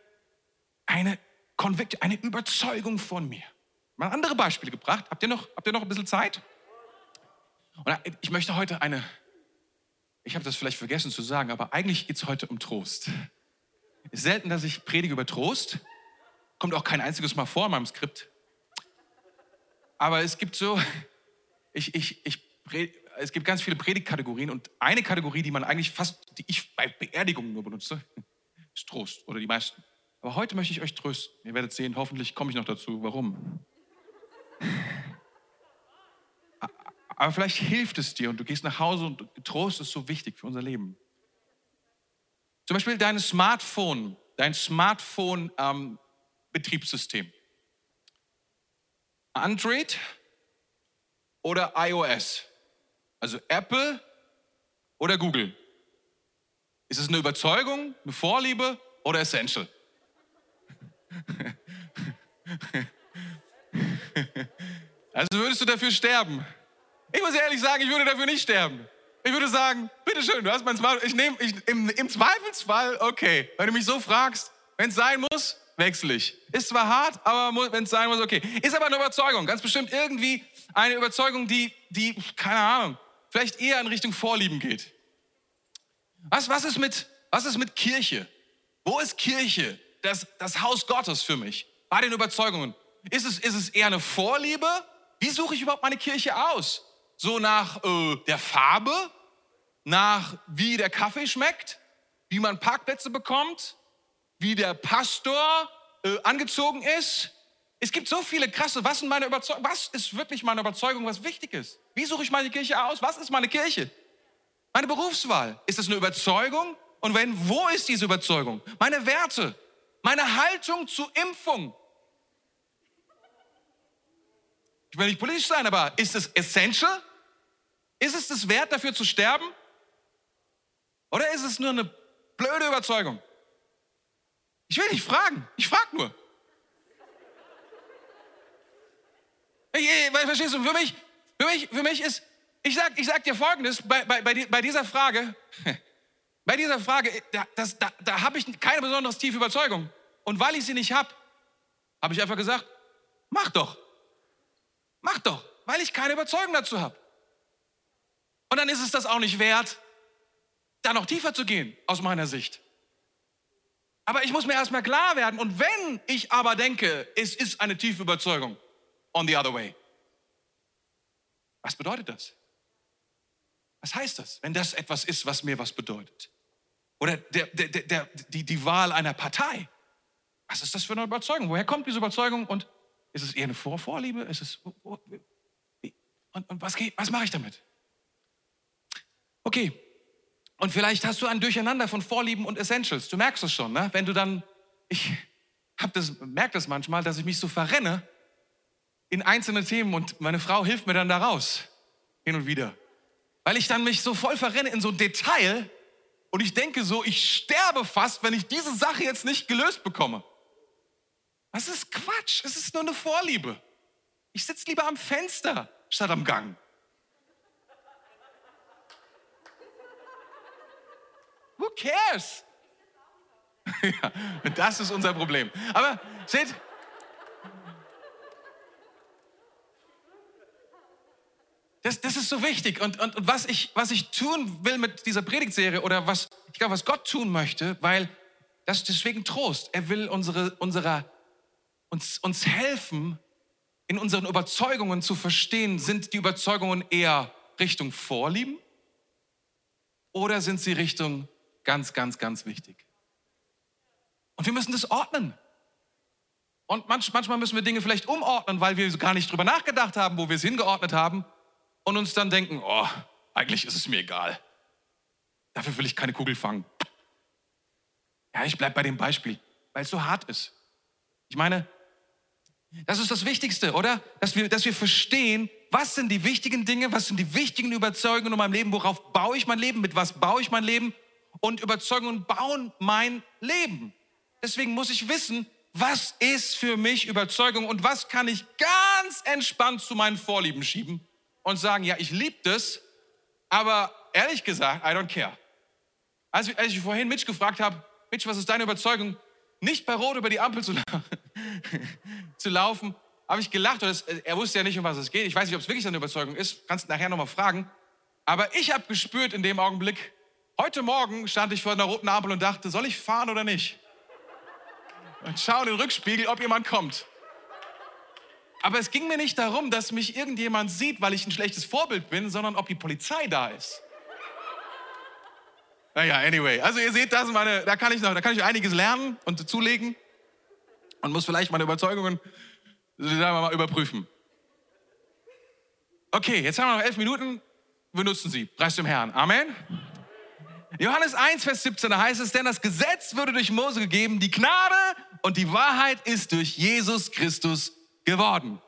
S2: eine, eine Überzeugung von mir? Mal andere Beispiele gebracht. Habt ihr noch, habt ihr noch ein bisschen Zeit? Und ich möchte heute eine, ich habe das vielleicht vergessen zu sagen, aber eigentlich geht es heute um Trost. Es ist selten, dass ich predige über Trost. Kommt auch kein einziges Mal vor in meinem Skript. Aber es gibt so, ich, ich, ich, es gibt ganz viele Predigtkategorien und eine Kategorie, die man eigentlich fast, die ich bei Beerdigungen nur benutze, ist Trost oder die meisten. Aber heute möchte ich euch trösten. Ihr werdet sehen, hoffentlich komme ich noch dazu, warum. Aber vielleicht hilft es dir und du gehst nach Hause und Trost ist so wichtig für unser Leben. Zum Beispiel dein Smartphone, dein Smartphone-Betriebssystem. Ähm, Android oder iOS? Also Apple oder Google? Ist es eine Überzeugung, eine Vorliebe oder Essential? Also würdest du dafür sterben? Ich muss ehrlich sagen, ich würde dafür nicht sterben. Ich würde sagen, bitteschön, du hast mein Smartphone. Ich nehme, im, im Zweifelsfall, okay. Wenn du mich so fragst, wenn es sein muss, wechsle ich. Ist zwar hart, aber wenn es sein muss, okay. Ist aber eine Überzeugung, ganz bestimmt irgendwie eine Überzeugung, die, die, keine Ahnung, vielleicht eher in Richtung Vorlieben geht. Was, was, ist, mit, was ist mit Kirche? Wo ist Kirche, das, das Haus Gottes für mich? Bei den Überzeugungen. Ist es, ist es eher eine Vorliebe? Wie suche ich überhaupt meine Kirche aus? So nach äh, der Farbe? nach wie der Kaffee schmeckt, wie man Parkplätze bekommt, wie der Pastor äh, angezogen ist. Es gibt so viele krasse, was, sind meine was ist wirklich meine Überzeugung, was wichtig ist? Wie suche ich meine Kirche aus? Was ist meine Kirche? Meine Berufswahl. Ist es eine Überzeugung? Und wenn, wo ist diese Überzeugung? Meine Werte, meine Haltung zur Impfung. Ich will nicht politisch sein, aber ist es essential? Ist es das wert, dafür zu sterben? Oder ist es nur eine blöde Überzeugung? Ich will nicht fragen, ich frage nur. Verstehst du, für mich, für mich, für mich ist, ich sag, ich sag dir Folgendes, bei, bei, bei dieser Frage, bei dieser Frage, da, da, da habe ich keine besonders tiefe Überzeugung. Und weil ich sie nicht habe, habe ich einfach gesagt, mach doch. Mach doch, weil ich keine Überzeugung dazu habe. Und dann ist es das auch nicht wert, da noch tiefer zu gehen, aus meiner Sicht. Aber ich muss mir erstmal klar werden. Und wenn ich aber denke, es ist eine tiefe Überzeugung, on the other way. Was bedeutet das? Was heißt das, wenn das etwas ist, was mir was bedeutet? Oder der, der, der, die, die Wahl einer Partei. Was ist das für eine Überzeugung? Woher kommt diese Überzeugung? Und ist es eher eine Vorvorliebe? Ist es, und, und was, was mache ich damit? Okay, und vielleicht hast du ein Durcheinander von Vorlieben und Essentials. Du merkst es schon, ne? wenn du dann, ich hab das, merke das manchmal, dass ich mich so verrenne in einzelne Themen und meine Frau hilft mir dann da raus, hin und wieder. Weil ich dann mich so voll verrenne in so ein Detail und ich denke so, ich sterbe fast, wenn ich diese Sache jetzt nicht gelöst bekomme. Das ist Quatsch, es ist nur eine Vorliebe. Ich sitze lieber am Fenster statt am Gang. Who cares? ja, das ist unser Problem. Aber seht, das, das ist so wichtig. Und, und, und was, ich, was ich tun will mit dieser Predigtserie oder was ich glaube, was Gott tun möchte, weil das ist deswegen Trost. Er will unsere, unsere, uns, uns helfen, in unseren Überzeugungen zu verstehen, sind die Überzeugungen eher Richtung Vorlieben oder sind sie Richtung Ganz, ganz, ganz wichtig. Und wir müssen das ordnen. Und manchmal müssen wir Dinge vielleicht umordnen, weil wir gar nicht drüber nachgedacht haben, wo wir es hingeordnet haben und uns dann denken, oh, eigentlich ist es mir egal. Dafür will ich keine Kugel fangen. Ja, ich bleibe bei dem Beispiel, weil es so hart ist. Ich meine, das ist das Wichtigste, oder? Dass wir, dass wir verstehen, was sind die wichtigen Dinge, was sind die wichtigen Überzeugungen in meinem Leben, worauf baue ich mein Leben, mit was baue ich mein Leben und Überzeugungen bauen mein Leben. Deswegen muss ich wissen, was ist für mich Überzeugung und was kann ich ganz entspannt zu meinen Vorlieben schieben und sagen, ja, ich liebe das, aber ehrlich gesagt, I don't care. Als, als ich vorhin Mitch gefragt habe, Mitch, was ist deine Überzeugung? Nicht bei Rot über die Ampel zu, zu laufen, habe ich gelacht. Und es, er wusste ja nicht, um was es geht. Ich weiß nicht, ob es wirklich seine Überzeugung ist. Kannst nachher nochmal fragen. Aber ich habe gespürt in dem Augenblick, Heute Morgen stand ich vor einer roten Ampel und dachte, soll ich fahren oder nicht? Und schau in den Rückspiegel, ob jemand kommt. Aber es ging mir nicht darum, dass mich irgendjemand sieht, weil ich ein schlechtes Vorbild bin, sondern ob die Polizei da ist. Naja, anyway. Also ihr seht, das meine, da kann ich noch, da kann ich einiges lernen und zulegen und muss vielleicht meine Überzeugungen sagen wir mal überprüfen. Okay, jetzt haben wir noch elf Minuten. Wir nutzen sie. Preis dem Herrn. Amen. Johannes 1, Vers 17, da heißt es, denn das Gesetz würde durch Mose gegeben, die Gnade und die Wahrheit ist durch Jesus Christus geworden.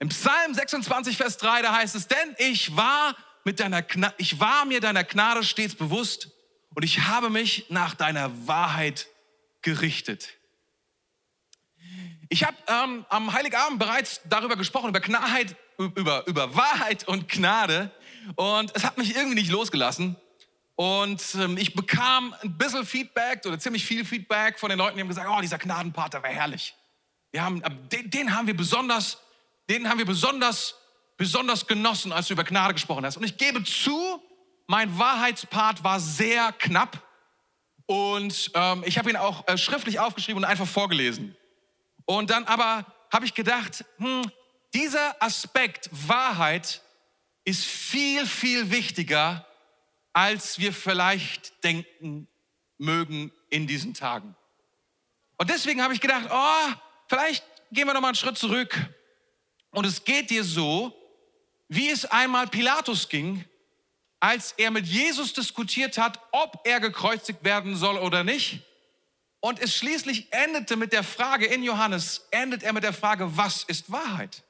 S2: Im Psalm 26, Vers 3, da heißt es, denn ich war, mit deiner ich war mir deiner Gnade stets bewusst und ich habe mich nach deiner Wahrheit gerichtet. Ich habe ähm, am Heiligabend bereits darüber gesprochen, über Gnade, über, über Wahrheit und Gnade. Und es hat mich irgendwie nicht losgelassen. Und ähm, ich bekam ein bisschen Feedback oder ziemlich viel Feedback von den Leuten, die haben gesagt, oh, dieser Gnadenpart, der war herrlich. Wir haben, den, den haben wir besonders, den haben wir besonders, besonders genossen, als du über Gnade gesprochen hast. Und ich gebe zu, mein Wahrheitspart war sehr knapp. Und ähm, ich habe ihn auch äh, schriftlich aufgeschrieben und einfach vorgelesen. Und dann aber habe ich gedacht, hm, dieser Aspekt Wahrheit ist viel, viel wichtiger, als wir vielleicht denken mögen in diesen Tagen. Und deswegen habe ich gedacht, oh, vielleicht gehen wir noch mal einen Schritt zurück. Und es geht dir so, wie es einmal Pilatus ging, als er mit Jesus diskutiert hat, ob er gekreuzigt werden soll oder nicht. Und es schließlich endete mit der Frage, in Johannes endet er mit der Frage, was ist Wahrheit?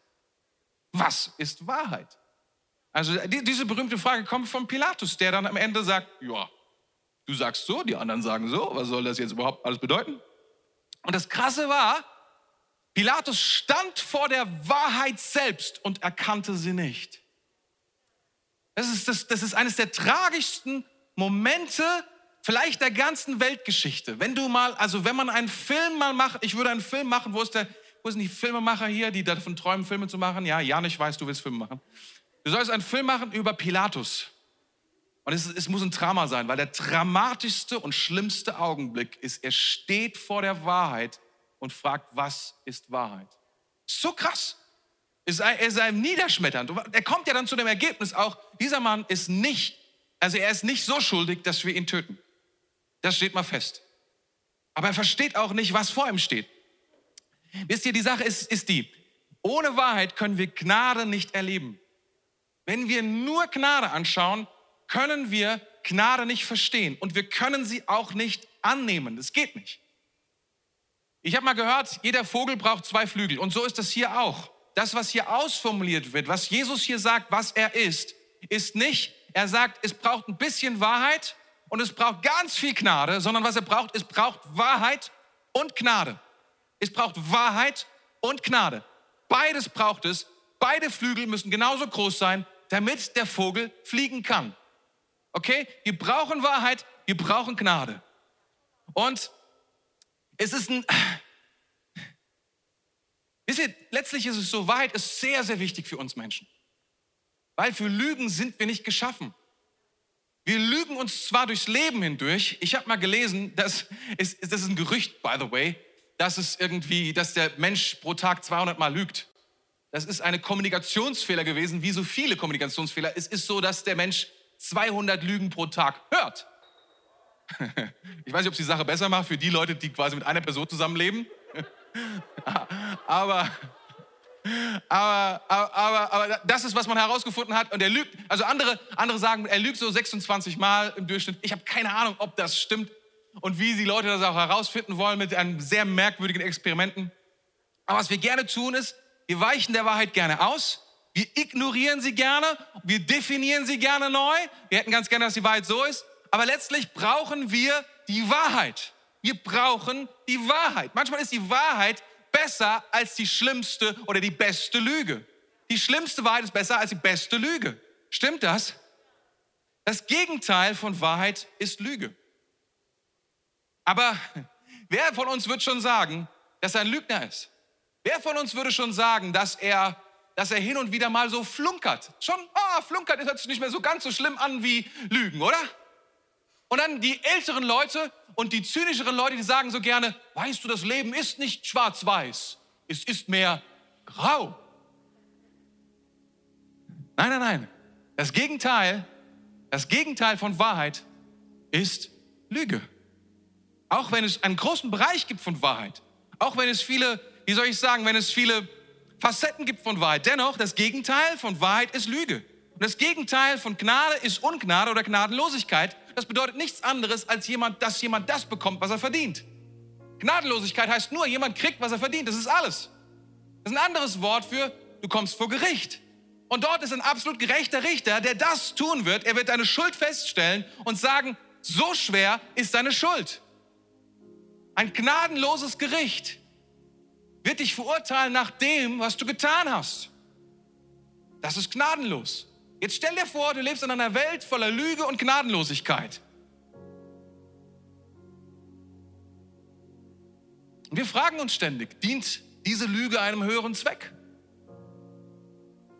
S2: Was ist Wahrheit? Also diese berühmte Frage kommt von Pilatus, der dann am Ende sagt, ja, du sagst so, die anderen sagen so, was soll das jetzt überhaupt alles bedeuten? Und das Krasse war, Pilatus stand vor der Wahrheit selbst und erkannte sie nicht. Das ist, das, das ist eines der tragischsten Momente vielleicht der ganzen Weltgeschichte. Wenn du mal, also wenn man einen Film mal macht, ich würde einen Film machen, wo ist der, wo sind die Filmemacher hier, die davon träumen, Filme zu machen? Ja, Jan, ich weiß, du willst Filme machen. Du sollst einen Film machen über Pilatus. Und es, es muss ein Drama sein, weil der dramatischste und schlimmste Augenblick ist, er steht vor der Wahrheit und fragt, was ist Wahrheit? So krass. Er ist einem niederschmetternd. Er kommt ja dann zu dem Ergebnis auch, dieser Mann ist nicht, also er ist nicht so schuldig, dass wir ihn töten. Das steht mal fest. Aber er versteht auch nicht, was vor ihm steht. Wisst ihr, die Sache ist, ist die, ohne Wahrheit können wir Gnade nicht erleben. Wenn wir nur Gnade anschauen, können wir Gnade nicht verstehen und wir können sie auch nicht annehmen. Das geht nicht. Ich habe mal gehört, jeder Vogel braucht zwei Flügel und so ist das hier auch. Das, was hier ausformuliert wird, was Jesus hier sagt, was er ist, ist nicht, er sagt, es braucht ein bisschen Wahrheit und es braucht ganz viel Gnade, sondern was er braucht, es braucht Wahrheit und Gnade. Es braucht Wahrheit und Gnade. Beides braucht es. Beide Flügel müssen genauso groß sein, damit der Vogel fliegen kann. Okay? Wir brauchen Wahrheit, wir brauchen Gnade. Und es ist ein, wisst ihr, letztlich ist es so, Wahrheit ist sehr, sehr wichtig für uns Menschen. Weil für Lügen sind wir nicht geschaffen. Wir lügen uns zwar durchs Leben hindurch. Ich habe mal gelesen, das ist, das ist ein Gerücht, by the way, dass es irgendwie, dass der Mensch pro Tag 200 Mal lügt. Das ist eine Kommunikationsfehler gewesen, wie so viele Kommunikationsfehler. Es ist so, dass der Mensch 200 Lügen pro Tag hört. Ich weiß nicht, ob es die Sache besser macht für die Leute, die quasi mit einer Person zusammenleben. Aber, aber, aber, aber das ist, was man herausgefunden hat. Und er lügt, also andere, andere sagen, er lügt so 26 Mal im Durchschnitt. Ich habe keine Ahnung, ob das stimmt und wie die Leute das auch herausfinden wollen mit einem sehr merkwürdigen Experimenten. Aber was wir gerne tun ist, wir weichen der Wahrheit gerne aus. Wir ignorieren sie gerne. Wir definieren sie gerne neu. Wir hätten ganz gerne, dass die Wahrheit so ist. Aber letztlich brauchen wir die Wahrheit. Wir brauchen die Wahrheit. Manchmal ist die Wahrheit besser als die schlimmste oder die beste Lüge. Die schlimmste Wahrheit ist besser als die beste Lüge. Stimmt das? Das Gegenteil von Wahrheit ist Lüge. Aber wer von uns wird schon sagen, dass er ein Lügner ist? Wer von uns würde schon sagen, dass er, dass er hin und wieder mal so flunkert? Schon, ah, flunkert hört sich nicht mehr so ganz so schlimm an wie Lügen, oder? Und dann die älteren Leute und die zynischeren Leute, die sagen so gerne, weißt du, das Leben ist nicht schwarz-weiß, es ist mehr grau. Nein, nein, nein. Das Gegenteil, das Gegenteil von Wahrheit ist Lüge. Auch wenn es einen großen Bereich gibt von Wahrheit, auch wenn es viele wie soll ich sagen, wenn es viele Facetten gibt von Wahrheit. Dennoch, das Gegenteil von Wahrheit ist Lüge. Und das Gegenteil von Gnade ist Ungnade oder Gnadenlosigkeit. Das bedeutet nichts anderes, als jemand, dass jemand das bekommt, was er verdient. Gnadenlosigkeit heißt nur, jemand kriegt, was er verdient. Das ist alles. Das ist ein anderes Wort für, du kommst vor Gericht. Und dort ist ein absolut gerechter Richter, der das tun wird. Er wird deine Schuld feststellen und sagen, so schwer ist deine Schuld. Ein gnadenloses Gericht wird dich verurteilen nach dem, was du getan hast. Das ist gnadenlos. Jetzt stell dir vor, du lebst in einer Welt voller Lüge und Gnadenlosigkeit. Und wir fragen uns ständig, dient diese Lüge einem höheren Zweck?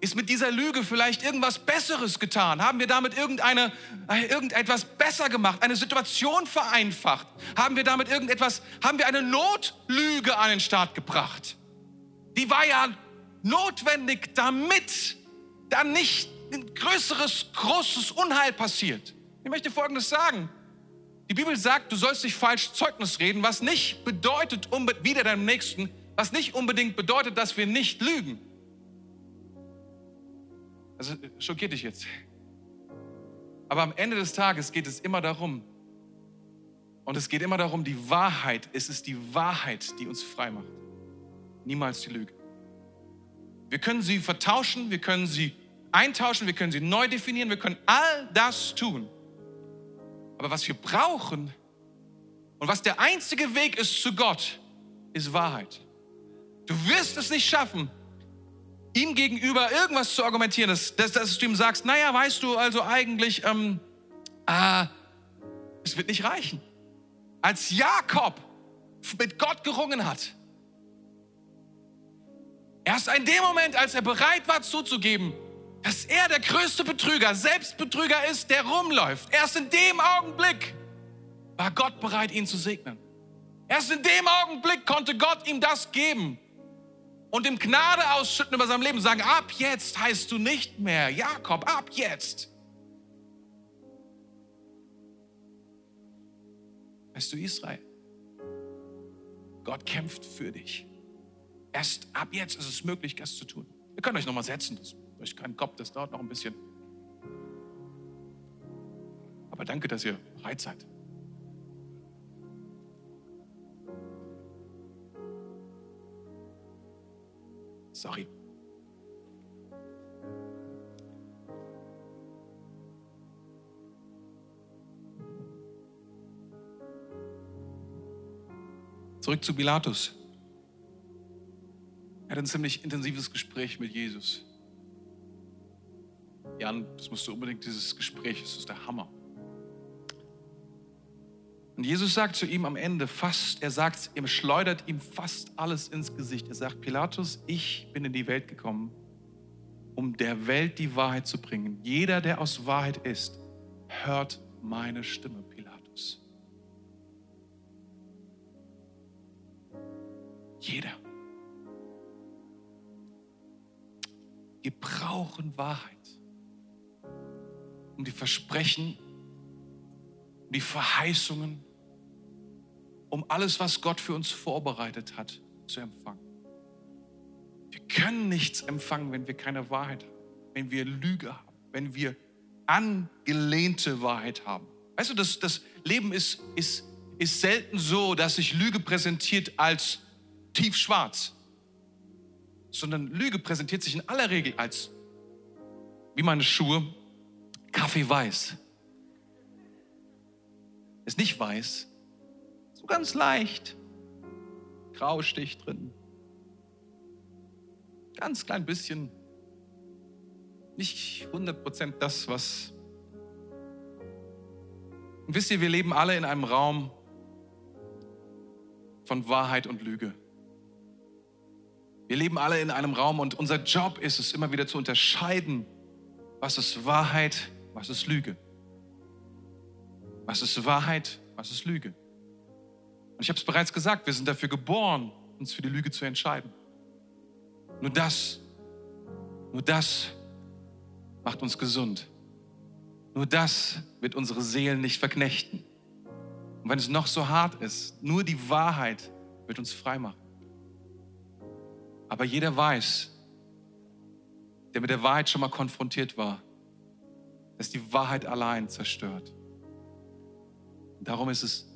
S2: Ist mit dieser Lüge vielleicht irgendwas Besseres getan? Haben wir damit irgendeine, äh, irgendetwas besser gemacht, eine Situation vereinfacht? Haben wir damit irgendetwas, haben wir eine Notlüge an den Start gebracht? Die war ja notwendig, damit dann nicht ein größeres, großes Unheil passiert. Ich möchte Folgendes sagen. Die Bibel sagt, du sollst nicht falsch Zeugnis reden, was nicht bedeutet, wieder deinem Nächsten, was nicht unbedingt bedeutet, dass wir nicht lügen. Also schockiert dich jetzt. Aber am Ende des Tages geht es immer darum, und es geht immer darum, die Wahrheit, es ist die Wahrheit, die uns frei macht. Niemals die Lüge. Wir können sie vertauschen, wir können sie eintauschen, wir können sie neu definieren, wir können all das tun. Aber was wir brauchen und was der einzige Weg ist zu Gott, ist Wahrheit. Du wirst es nicht schaffen, ihm gegenüber irgendwas zu argumentieren, dass, dass, dass du ihm sagst, naja, weißt du, also eigentlich, ähm, äh, es wird nicht reichen. Als Jakob mit Gott gerungen hat, erst in dem Moment, als er bereit war zuzugeben, dass er der größte Betrüger, Selbstbetrüger ist, der rumläuft, erst in dem Augenblick war Gott bereit, ihn zu segnen. Erst in dem Augenblick konnte Gott ihm das geben, und ihm Gnade ausschütten über sein Leben, sagen, ab jetzt heißt du nicht mehr Jakob, ab jetzt. Weißt du, Israel, Gott kämpft für dich. Erst ab jetzt ist es möglich, das zu tun. Ihr könnt euch nochmal setzen, das ist kein Kopf, das dauert noch ein bisschen. Aber danke, dass ihr bereit seid. Sorry. Zurück zu Pilatus. Er hat ein ziemlich intensives Gespräch mit Jesus. Jan, das musst du unbedingt, dieses Gespräch, das ist der Hammer. Und Jesus sagt zu ihm am Ende fast, er sagt, er schleudert ihm fast alles ins Gesicht. Er sagt, Pilatus, ich bin in die Welt gekommen, um der Welt die Wahrheit zu bringen. Jeder, der aus Wahrheit ist, hört meine Stimme, Pilatus. Jeder. Wir brauchen Wahrheit, um die Versprechen, um die Verheißungen, um alles, was Gott für uns vorbereitet hat, zu empfangen. Wir können nichts empfangen, wenn wir keine Wahrheit haben, wenn wir Lüge haben, wenn wir angelehnte Wahrheit haben. Weißt du, das, das Leben ist, ist, ist selten so, dass sich Lüge präsentiert als tiefschwarz, sondern Lüge präsentiert sich in aller Regel als, wie meine Schuhe, Kaffee-weiß. Ist nicht weiß, ganz leicht. Graustich drin. Ganz klein bisschen. Nicht 100% das, was. Und wisst ihr, wir leben alle in einem Raum von Wahrheit und Lüge. Wir leben alle in einem Raum und unser Job ist es, immer wieder zu unterscheiden, was ist Wahrheit, was ist Lüge. Was ist Wahrheit, was ist Lüge. Und ich habe es bereits gesagt, wir sind dafür geboren, uns für die Lüge zu entscheiden. Nur das, nur das macht uns gesund. Nur das wird unsere Seelen nicht verknechten. Und wenn es noch so hart ist, nur die Wahrheit wird uns frei machen. Aber jeder weiß, der mit der Wahrheit schon mal konfrontiert war, dass die Wahrheit allein zerstört. darum ist es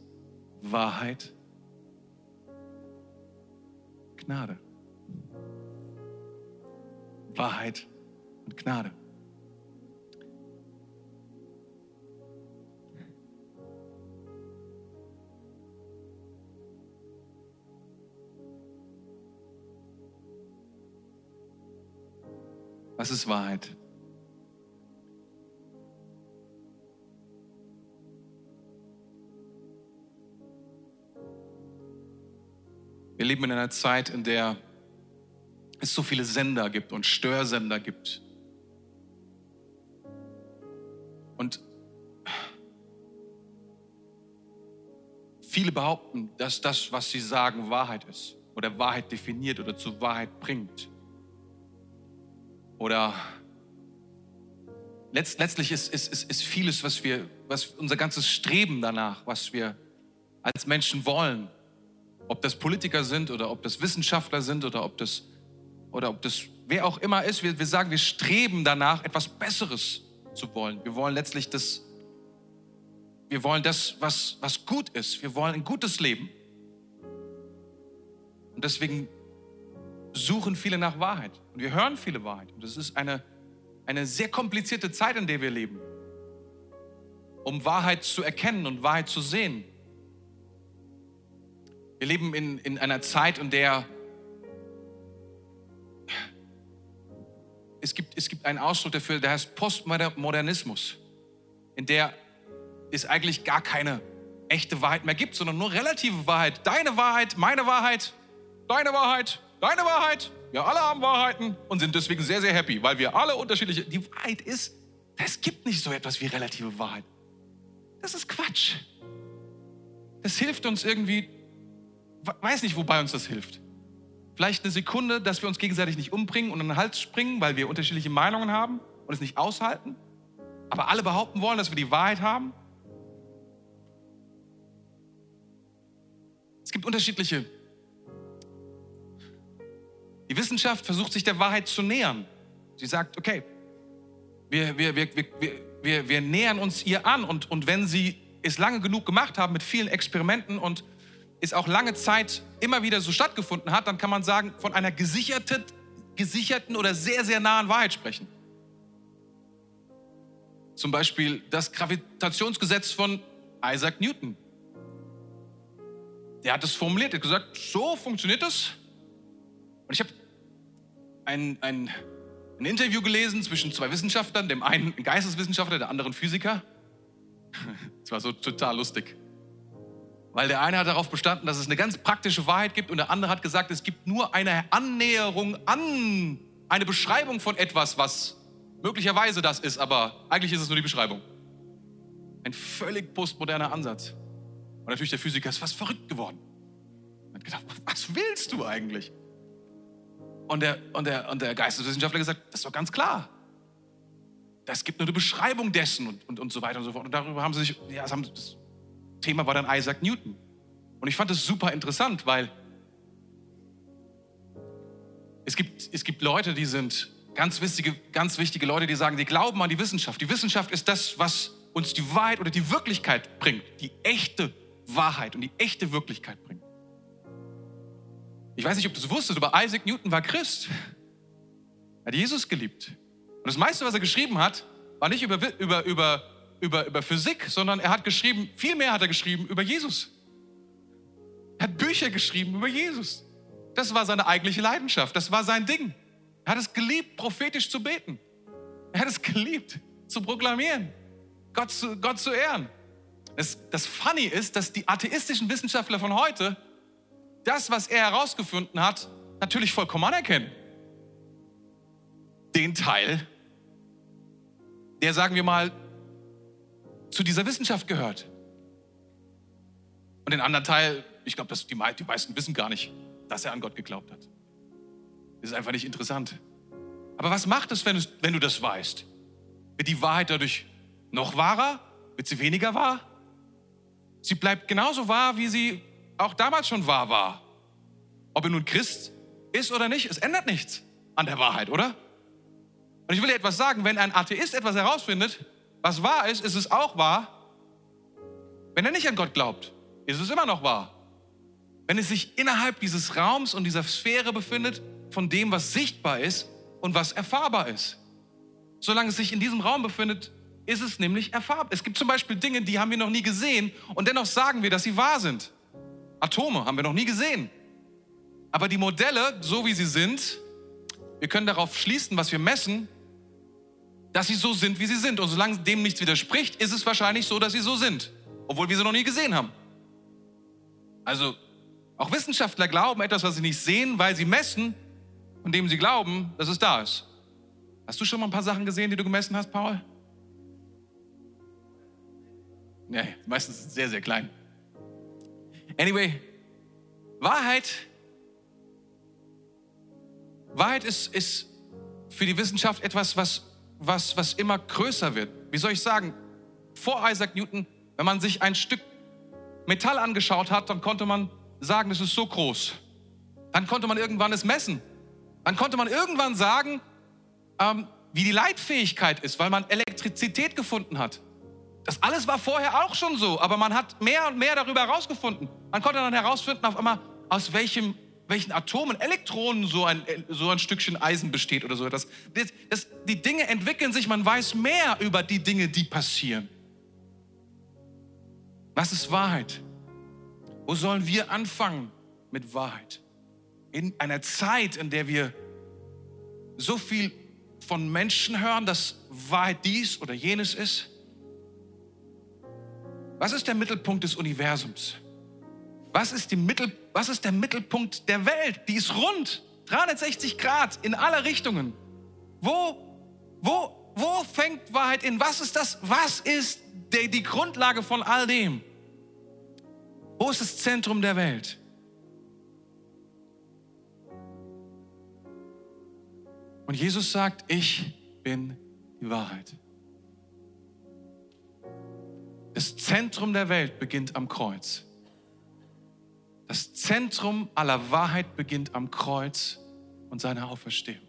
S2: Wahrheit, Gnade. Wahrheit und Gnade. Was ist Wahrheit? Leben in einer Zeit, in der es so viele Sender gibt und Störsender gibt. Und viele behaupten, dass das, was sie sagen, Wahrheit ist oder Wahrheit definiert oder zur Wahrheit bringt. Oder letzt, letztlich ist, ist, ist, ist vieles, was wir, was unser ganzes Streben danach, was wir als Menschen wollen, ob das Politiker sind oder ob das Wissenschaftler sind oder ob das, oder ob das wer auch immer ist, wir, wir sagen, wir streben danach, etwas Besseres zu wollen. Wir wollen letztlich das, wir wollen das, was, was gut ist. Wir wollen ein gutes Leben. Und deswegen suchen viele nach Wahrheit. Und wir hören viele Wahrheit. Und es ist eine, eine sehr komplizierte Zeit, in der wir leben, um Wahrheit zu erkennen und Wahrheit zu sehen. Wir leben in, in einer Zeit, in der es gibt, es gibt einen Ausdruck dafür, der heißt Postmodernismus, in der es eigentlich gar keine echte Wahrheit mehr gibt, sondern nur relative Wahrheit. Deine Wahrheit, meine Wahrheit, deine Wahrheit, deine Wahrheit. Wir alle haben Wahrheiten und sind deswegen sehr, sehr happy, weil wir alle unterschiedliche. Die Wahrheit ist, es gibt nicht so etwas wie relative Wahrheit. Das ist Quatsch. Das hilft uns irgendwie, weiß nicht, wobei uns das hilft. Vielleicht eine Sekunde, dass wir uns gegenseitig nicht umbringen und in den Hals springen, weil wir unterschiedliche Meinungen haben und es nicht aushalten. Aber alle behaupten wollen, dass wir die Wahrheit haben. Es gibt unterschiedliche die Wissenschaft versucht sich der Wahrheit zu nähern. Sie sagt, okay, wir, wir, wir, wir, wir, nähern uns ihr an und, und wenn sie es lange genug gemacht haben mit vielen Experimenten und es auch lange Zeit immer wieder so stattgefunden hat, dann kann man sagen, von einer gesicherten, gesicherten oder sehr, sehr nahen Wahrheit sprechen. Zum Beispiel das Gravitationsgesetz von Isaac Newton. Der hat es formuliert, er hat gesagt, so funktioniert es. Und ich habe ein, ein, ein Interview gelesen zwischen zwei Wissenschaftlern, dem einen Geisteswissenschaftler, der anderen Physiker. Es war so total lustig. Weil der eine hat darauf bestanden, dass es eine ganz praktische Wahrheit gibt und der andere hat gesagt, es gibt nur eine Annäherung an eine Beschreibung von etwas, was möglicherweise das ist, aber eigentlich ist es nur die Beschreibung. Ein völlig postmoderner Ansatz. Und natürlich der Physiker ist fast verrückt geworden. Er hat gedacht, was willst du eigentlich? Und der, und der, und der Geisteswissenschaftler gesagt, das ist doch ganz klar. Es gibt nur eine Beschreibung dessen und, und, und so weiter und so fort. Und darüber haben sie sich, ja, das, haben, das Thema war dann Isaac Newton. Und ich fand das super interessant, weil es gibt, es gibt Leute, die sind ganz wichtige, ganz wichtige Leute, die sagen, die glauben an die Wissenschaft. Die Wissenschaft ist das, was uns die Wahrheit oder die Wirklichkeit bringt. Die echte Wahrheit und die echte Wirklichkeit bringt. Ich weiß nicht, ob du es wusstest, aber Isaac Newton war Christ. Er hat Jesus geliebt. Und das meiste, was er geschrieben hat, war nicht über, über, über, über, über Physik, sondern er hat geschrieben, viel mehr hat er geschrieben über Jesus. Er hat Bücher geschrieben über Jesus. Das war seine eigentliche Leidenschaft. Das war sein Ding. Er hat es geliebt, prophetisch zu beten. Er hat es geliebt, zu proklamieren, Gott zu, Gott zu ehren. Das, das Funny ist, dass die atheistischen Wissenschaftler von heute das, was er herausgefunden hat, natürlich vollkommen anerkennen. Den Teil, der, sagen wir mal, zu dieser Wissenschaft gehört. Und den anderen Teil, ich glaube, die, die meisten wissen gar nicht, dass er an Gott geglaubt hat. Das ist einfach nicht interessant. Aber was macht es, wenn, wenn du das weißt? Wird die Wahrheit dadurch noch wahrer? Wird sie weniger wahr? Sie bleibt genauso wahr, wie sie auch damals schon wahr war. Ob er nun Christ ist oder nicht, es ändert nichts an der Wahrheit, oder? Und ich will dir etwas sagen, wenn ein Atheist etwas herausfindet, was wahr ist, ist es auch wahr. Wenn er nicht an Gott glaubt, ist es immer noch wahr. Wenn es sich innerhalb dieses Raums und dieser Sphäre befindet, von dem, was sichtbar ist und was erfahrbar ist. Solange es sich in diesem Raum befindet, ist es nämlich erfahrbar. Es gibt zum Beispiel Dinge, die haben wir noch nie gesehen und dennoch sagen wir, dass sie wahr sind. Atome haben wir noch nie gesehen. Aber die Modelle, so wie sie sind, wir können darauf schließen, was wir messen, dass sie so sind, wie sie sind. Und solange dem nichts widerspricht, ist es wahrscheinlich so, dass sie so sind, obwohl wir sie noch nie gesehen haben. Also Auch Wissenschaftler glauben etwas, was sie nicht sehen, weil sie messen, von dem sie glauben, dass es da ist. Hast du schon mal ein paar Sachen gesehen, die du gemessen hast, Paul? Nee, meistens sehr, sehr klein. Anyway, Wahrheit, Wahrheit ist, ist für die Wissenschaft etwas, was, was, was immer größer wird. Wie soll ich sagen? Vor Isaac Newton, wenn man sich ein Stück Metall angeschaut hat, dann konnte man sagen, es ist so groß. Dann konnte man irgendwann es messen. Dann konnte man irgendwann sagen, ähm, wie die Leitfähigkeit ist, weil man Elektrizität gefunden hat. Das alles war vorher auch schon so, aber man hat mehr und mehr darüber herausgefunden. Man konnte dann herausfinden, auf einmal, aus welchem, welchen Atomen, Elektronen so ein, so ein Stückchen Eisen besteht oder so etwas. Das, das, die Dinge entwickeln sich, man weiß mehr über die Dinge, die passieren. Was ist Wahrheit? Wo sollen wir anfangen mit Wahrheit? In einer Zeit, in der wir so viel von Menschen hören, dass Wahrheit dies oder jenes ist. Was ist der Mittelpunkt des Universums? Was ist, Mittel, was ist der Mittelpunkt der Welt? Die ist rund, 360 Grad in alle Richtungen. Wo, wo, wo fängt Wahrheit in? Was ist das? Was ist die, die Grundlage von all dem? Wo ist das Zentrum der Welt? Und Jesus sagt, ich bin die Wahrheit. Das Zentrum der Welt beginnt am Kreuz. Das Zentrum aller Wahrheit beginnt am Kreuz und seiner Auferstehung.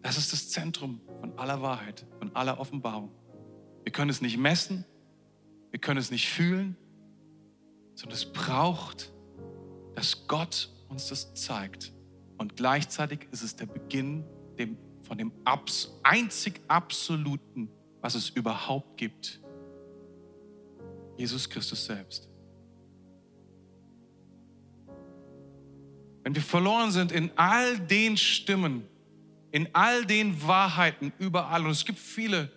S2: Das ist das Zentrum von aller Wahrheit, von aller Offenbarung. Wir können es nicht messen, wir können es nicht fühlen, sondern es braucht, dass Gott uns das zeigt. Und gleichzeitig ist es der Beginn dem, von dem Abs einzig Absoluten, was es überhaupt gibt. Jesus Christus selbst. Wenn wir verloren sind in all den Stimmen, in all den Wahrheiten, überall, und es gibt viele,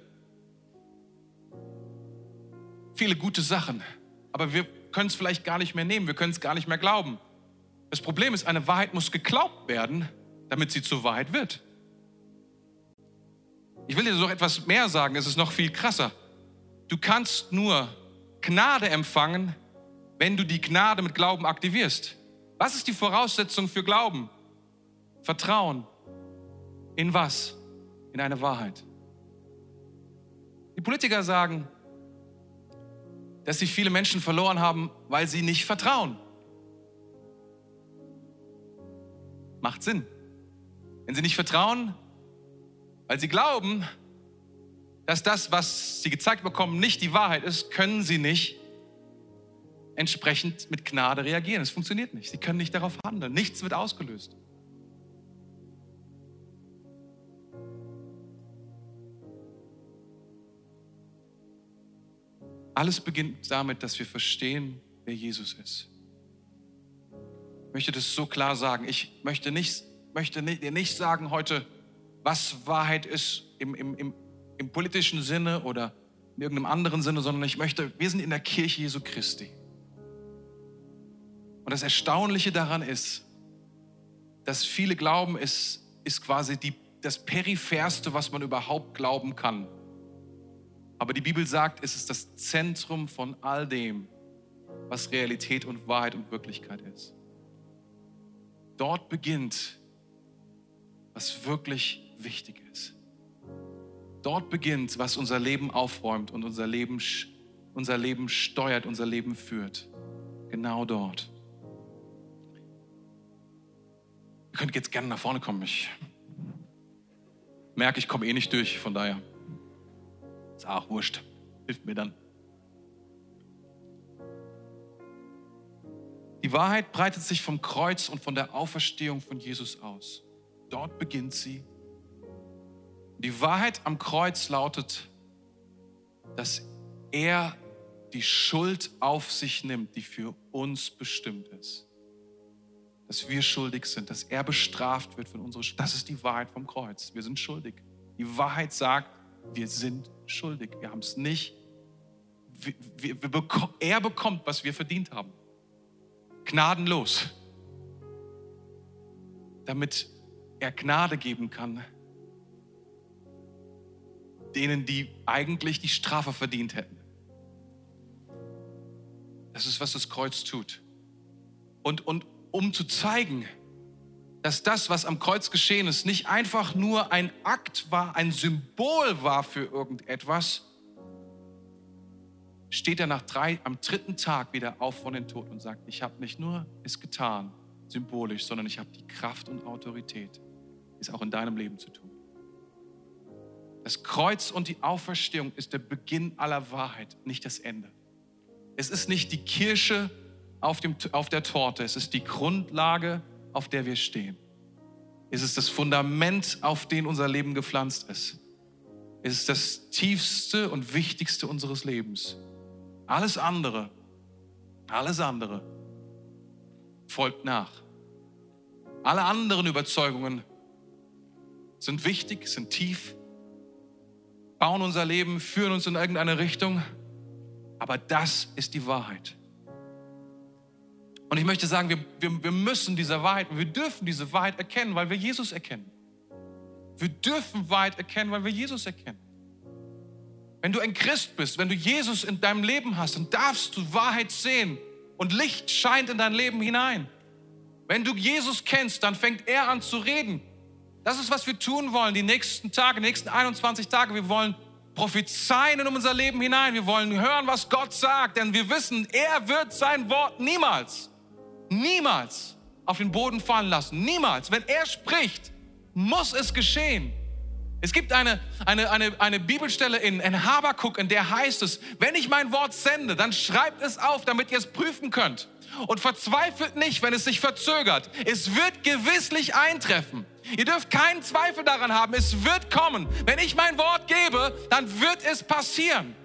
S2: viele gute Sachen, aber wir können es vielleicht gar nicht mehr nehmen, wir können es gar nicht mehr glauben. Das Problem ist, eine Wahrheit muss geglaubt werden, damit sie zur Wahrheit wird. Ich will dir noch etwas mehr sagen, es ist noch viel krasser. Du kannst nur Gnade empfangen, wenn du die Gnade mit Glauben aktivierst. Was ist die Voraussetzung für Glauben? Vertrauen. In was? In eine Wahrheit. Die Politiker sagen, dass sie viele Menschen verloren haben, weil sie nicht vertrauen. Macht Sinn. Wenn sie nicht vertrauen, weil sie glauben, dass das, was sie gezeigt bekommen, nicht die Wahrheit ist, können sie nicht entsprechend mit Gnade reagieren. Es funktioniert nicht. Sie können nicht darauf handeln. Nichts wird ausgelöst. Alles beginnt damit, dass wir verstehen, wer Jesus ist. Ich möchte das so klar sagen. Ich möchte nicht, möchte dir nicht sagen heute, was Wahrheit ist im, im, im, im politischen Sinne oder in irgendeinem anderen Sinne, sondern ich möchte, wir sind in der Kirche Jesu Christi. Und das Erstaunliche daran ist, dass viele glauben, es ist quasi die, das Peripherste, was man überhaupt glauben kann. Aber die Bibel sagt, es ist das Zentrum von all dem, was Realität und Wahrheit und Wirklichkeit ist. Dort beginnt, was wirklich wichtig ist. Dort beginnt, was unser Leben aufräumt und unser Leben, unser Leben steuert, unser Leben führt. Genau dort. Ihr könnt jetzt gerne nach vorne kommen. Ich merke, ich komme eh nicht durch, von daher. Ist auch wurscht. Hilft mir dann. Die Wahrheit breitet sich vom Kreuz und von der Auferstehung von Jesus aus. Dort beginnt sie die Wahrheit am Kreuz lautet, dass er die Schuld auf sich nimmt, die für uns bestimmt ist. Dass wir schuldig sind, dass er bestraft wird von unserer Schuld. Das ist die Wahrheit vom Kreuz. Wir sind schuldig. Die Wahrheit sagt, wir sind schuldig. Wir haben es nicht. Wir, wir, wir bekommen, er bekommt, was wir verdient haben. gnadenlos, damit er Gnade geben kann denen, die eigentlich die Strafe verdient hätten. Das ist, was das Kreuz tut. Und, und um zu zeigen, dass das, was am Kreuz geschehen ist, nicht einfach nur ein Akt war, ein Symbol war für irgendetwas, steht er nach drei, am dritten Tag wieder auf von den Toten und sagt, ich habe nicht nur es getan, symbolisch, sondern ich habe die Kraft und Autorität, es auch in deinem Leben zu tun. Das Kreuz und die Auferstehung ist der Beginn aller Wahrheit, nicht das Ende. Es ist nicht die Kirsche auf, dem, auf der Torte, es ist die Grundlage, auf der wir stehen. Es ist das Fundament, auf dem unser Leben gepflanzt ist. Es ist das tiefste und wichtigste unseres Lebens. Alles andere, alles andere folgt nach. Alle anderen Überzeugungen sind wichtig, sind tief, bauen unser Leben, führen uns in irgendeine Richtung. Aber das ist die Wahrheit. Und ich möchte sagen, wir, wir, wir müssen diese Wahrheit, wir dürfen diese Wahrheit erkennen, weil wir Jesus erkennen. Wir dürfen Wahrheit erkennen, weil wir Jesus erkennen. Wenn du ein Christ bist, wenn du Jesus in deinem Leben hast, dann darfst du Wahrheit sehen und Licht scheint in dein Leben hinein. Wenn du Jesus kennst, dann fängt er an zu reden das ist, was wir tun wollen die nächsten Tage, die nächsten 21 Tage. Wir wollen prophezeien in unser Leben hinein. Wir wollen hören, was Gott sagt, denn wir wissen, er wird sein Wort niemals, niemals auf den Boden fallen lassen. Niemals. Wenn er spricht, muss es geschehen. Es gibt eine, eine, eine, eine Bibelstelle in, in Habakuk, in der heißt es, wenn ich mein Wort sende, dann schreibt es auf, damit ihr es prüfen könnt. Und verzweifelt nicht, wenn es sich verzögert. Es wird gewisslich eintreffen. Ihr dürft keinen Zweifel daran haben, es wird kommen. Wenn ich mein Wort gebe, dann wird es passieren.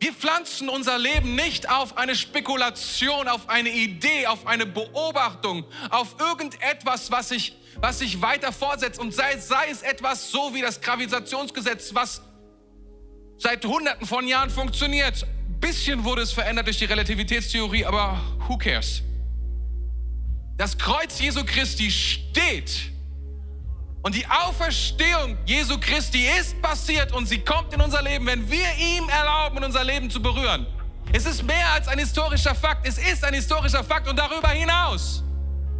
S2: Wir pflanzen unser Leben nicht auf eine Spekulation, auf eine Idee, auf eine Beobachtung, auf irgendetwas, was sich, was sich weiter fortsetzt. Und sei, sei es etwas so wie das Gravitationsgesetz, was seit Hunderten von Jahren funktioniert. Bisschen wurde es verändert durch die Relativitätstheorie, aber who cares? Das Kreuz Jesu Christi steht. Und die Auferstehung Jesu Christi ist passiert und sie kommt in unser Leben, wenn wir ihm erlauben, unser Leben zu berühren. Es ist mehr als ein historischer Fakt. Es ist ein historischer Fakt und darüber hinaus.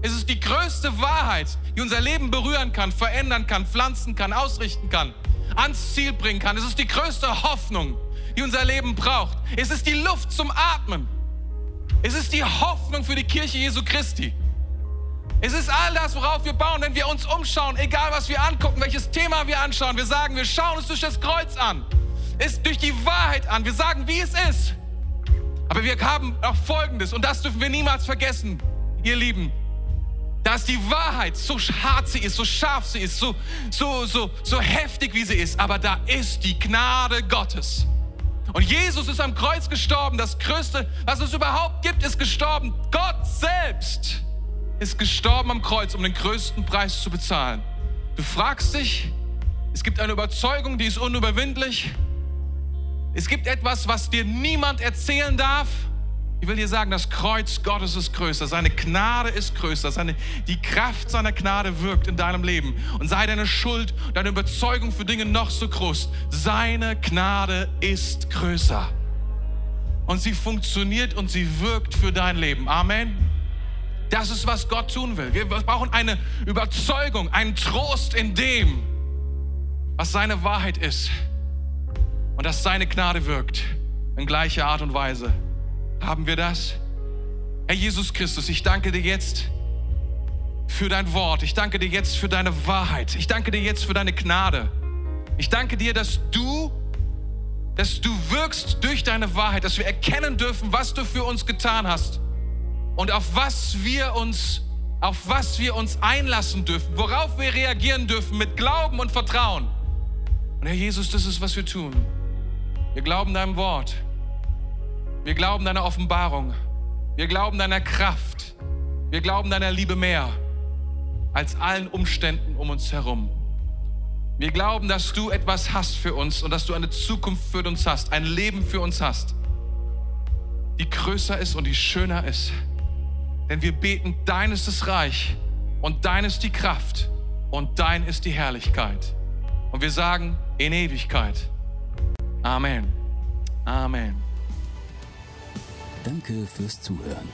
S2: Es ist die größte Wahrheit, die unser Leben berühren kann, verändern kann, pflanzen kann, ausrichten kann, ans Ziel bringen kann. Es ist die größte Hoffnung, die unser Leben braucht. Es ist die Luft zum Atmen. Es ist die Hoffnung für die Kirche Jesu Christi. Es ist all das, worauf wir bauen, wenn wir uns umschauen, egal was wir angucken, welches Thema wir anschauen. Wir sagen, wir schauen uns durch das Kreuz an, ist durch die Wahrheit an. Wir sagen, wie es ist. Aber wir haben auch Folgendes, und das dürfen wir niemals vergessen, ihr Lieben. Dass die Wahrheit so hart sie ist, so scharf sie ist, so, so, so, so heftig wie sie ist, aber da ist die Gnade Gottes. Und Jesus ist am Kreuz gestorben. Das Größte, was es überhaupt gibt, ist gestorben. Gott selbst ist gestorben am Kreuz, um den größten Preis zu bezahlen. Du fragst dich, es gibt eine Überzeugung, die ist unüberwindlich. Es gibt etwas, was dir niemand erzählen darf. Ich will dir sagen, das Kreuz Gottes ist größer, seine Gnade ist größer, seine, die Kraft seiner Gnade wirkt in deinem Leben. Und sei deine Schuld, deine Überzeugung für Dinge noch so groß, seine Gnade ist größer. Und sie funktioniert und sie wirkt für dein Leben. Amen. Das ist, was Gott tun will. Wir brauchen eine Überzeugung, einen Trost in dem, was seine Wahrheit ist. Und dass seine Gnade wirkt in gleicher Art und Weise. Haben wir das? Herr Jesus Christus, ich danke dir jetzt für dein Wort. Ich danke dir jetzt für deine Wahrheit. Ich danke dir jetzt für deine Gnade. Ich danke dir, dass du, dass du wirkst durch deine Wahrheit, dass wir erkennen dürfen, was du für uns getan hast und auf was wir uns auf was wir uns einlassen dürfen, worauf wir reagieren dürfen mit Glauben und Vertrauen. Und Herr Jesus, das ist, was wir tun. Wir glauben deinem Wort. Wir glauben deiner Offenbarung. Wir glauben deiner Kraft. Wir glauben deiner Liebe mehr als allen Umständen um uns herum. Wir glauben, dass du etwas hast für uns und dass du eine Zukunft für uns hast, ein Leben für uns hast. die größer ist und die schöner ist. Denn wir beten, dein ist das Reich und dein ist die Kraft und dein ist die Herrlichkeit. Und wir sagen in Ewigkeit. Amen. Amen.
S1: Danke fürs Zuhören.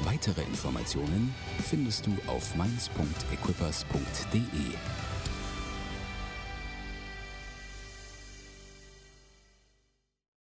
S1: Weitere Informationen findest du auf mainz.equippers.de.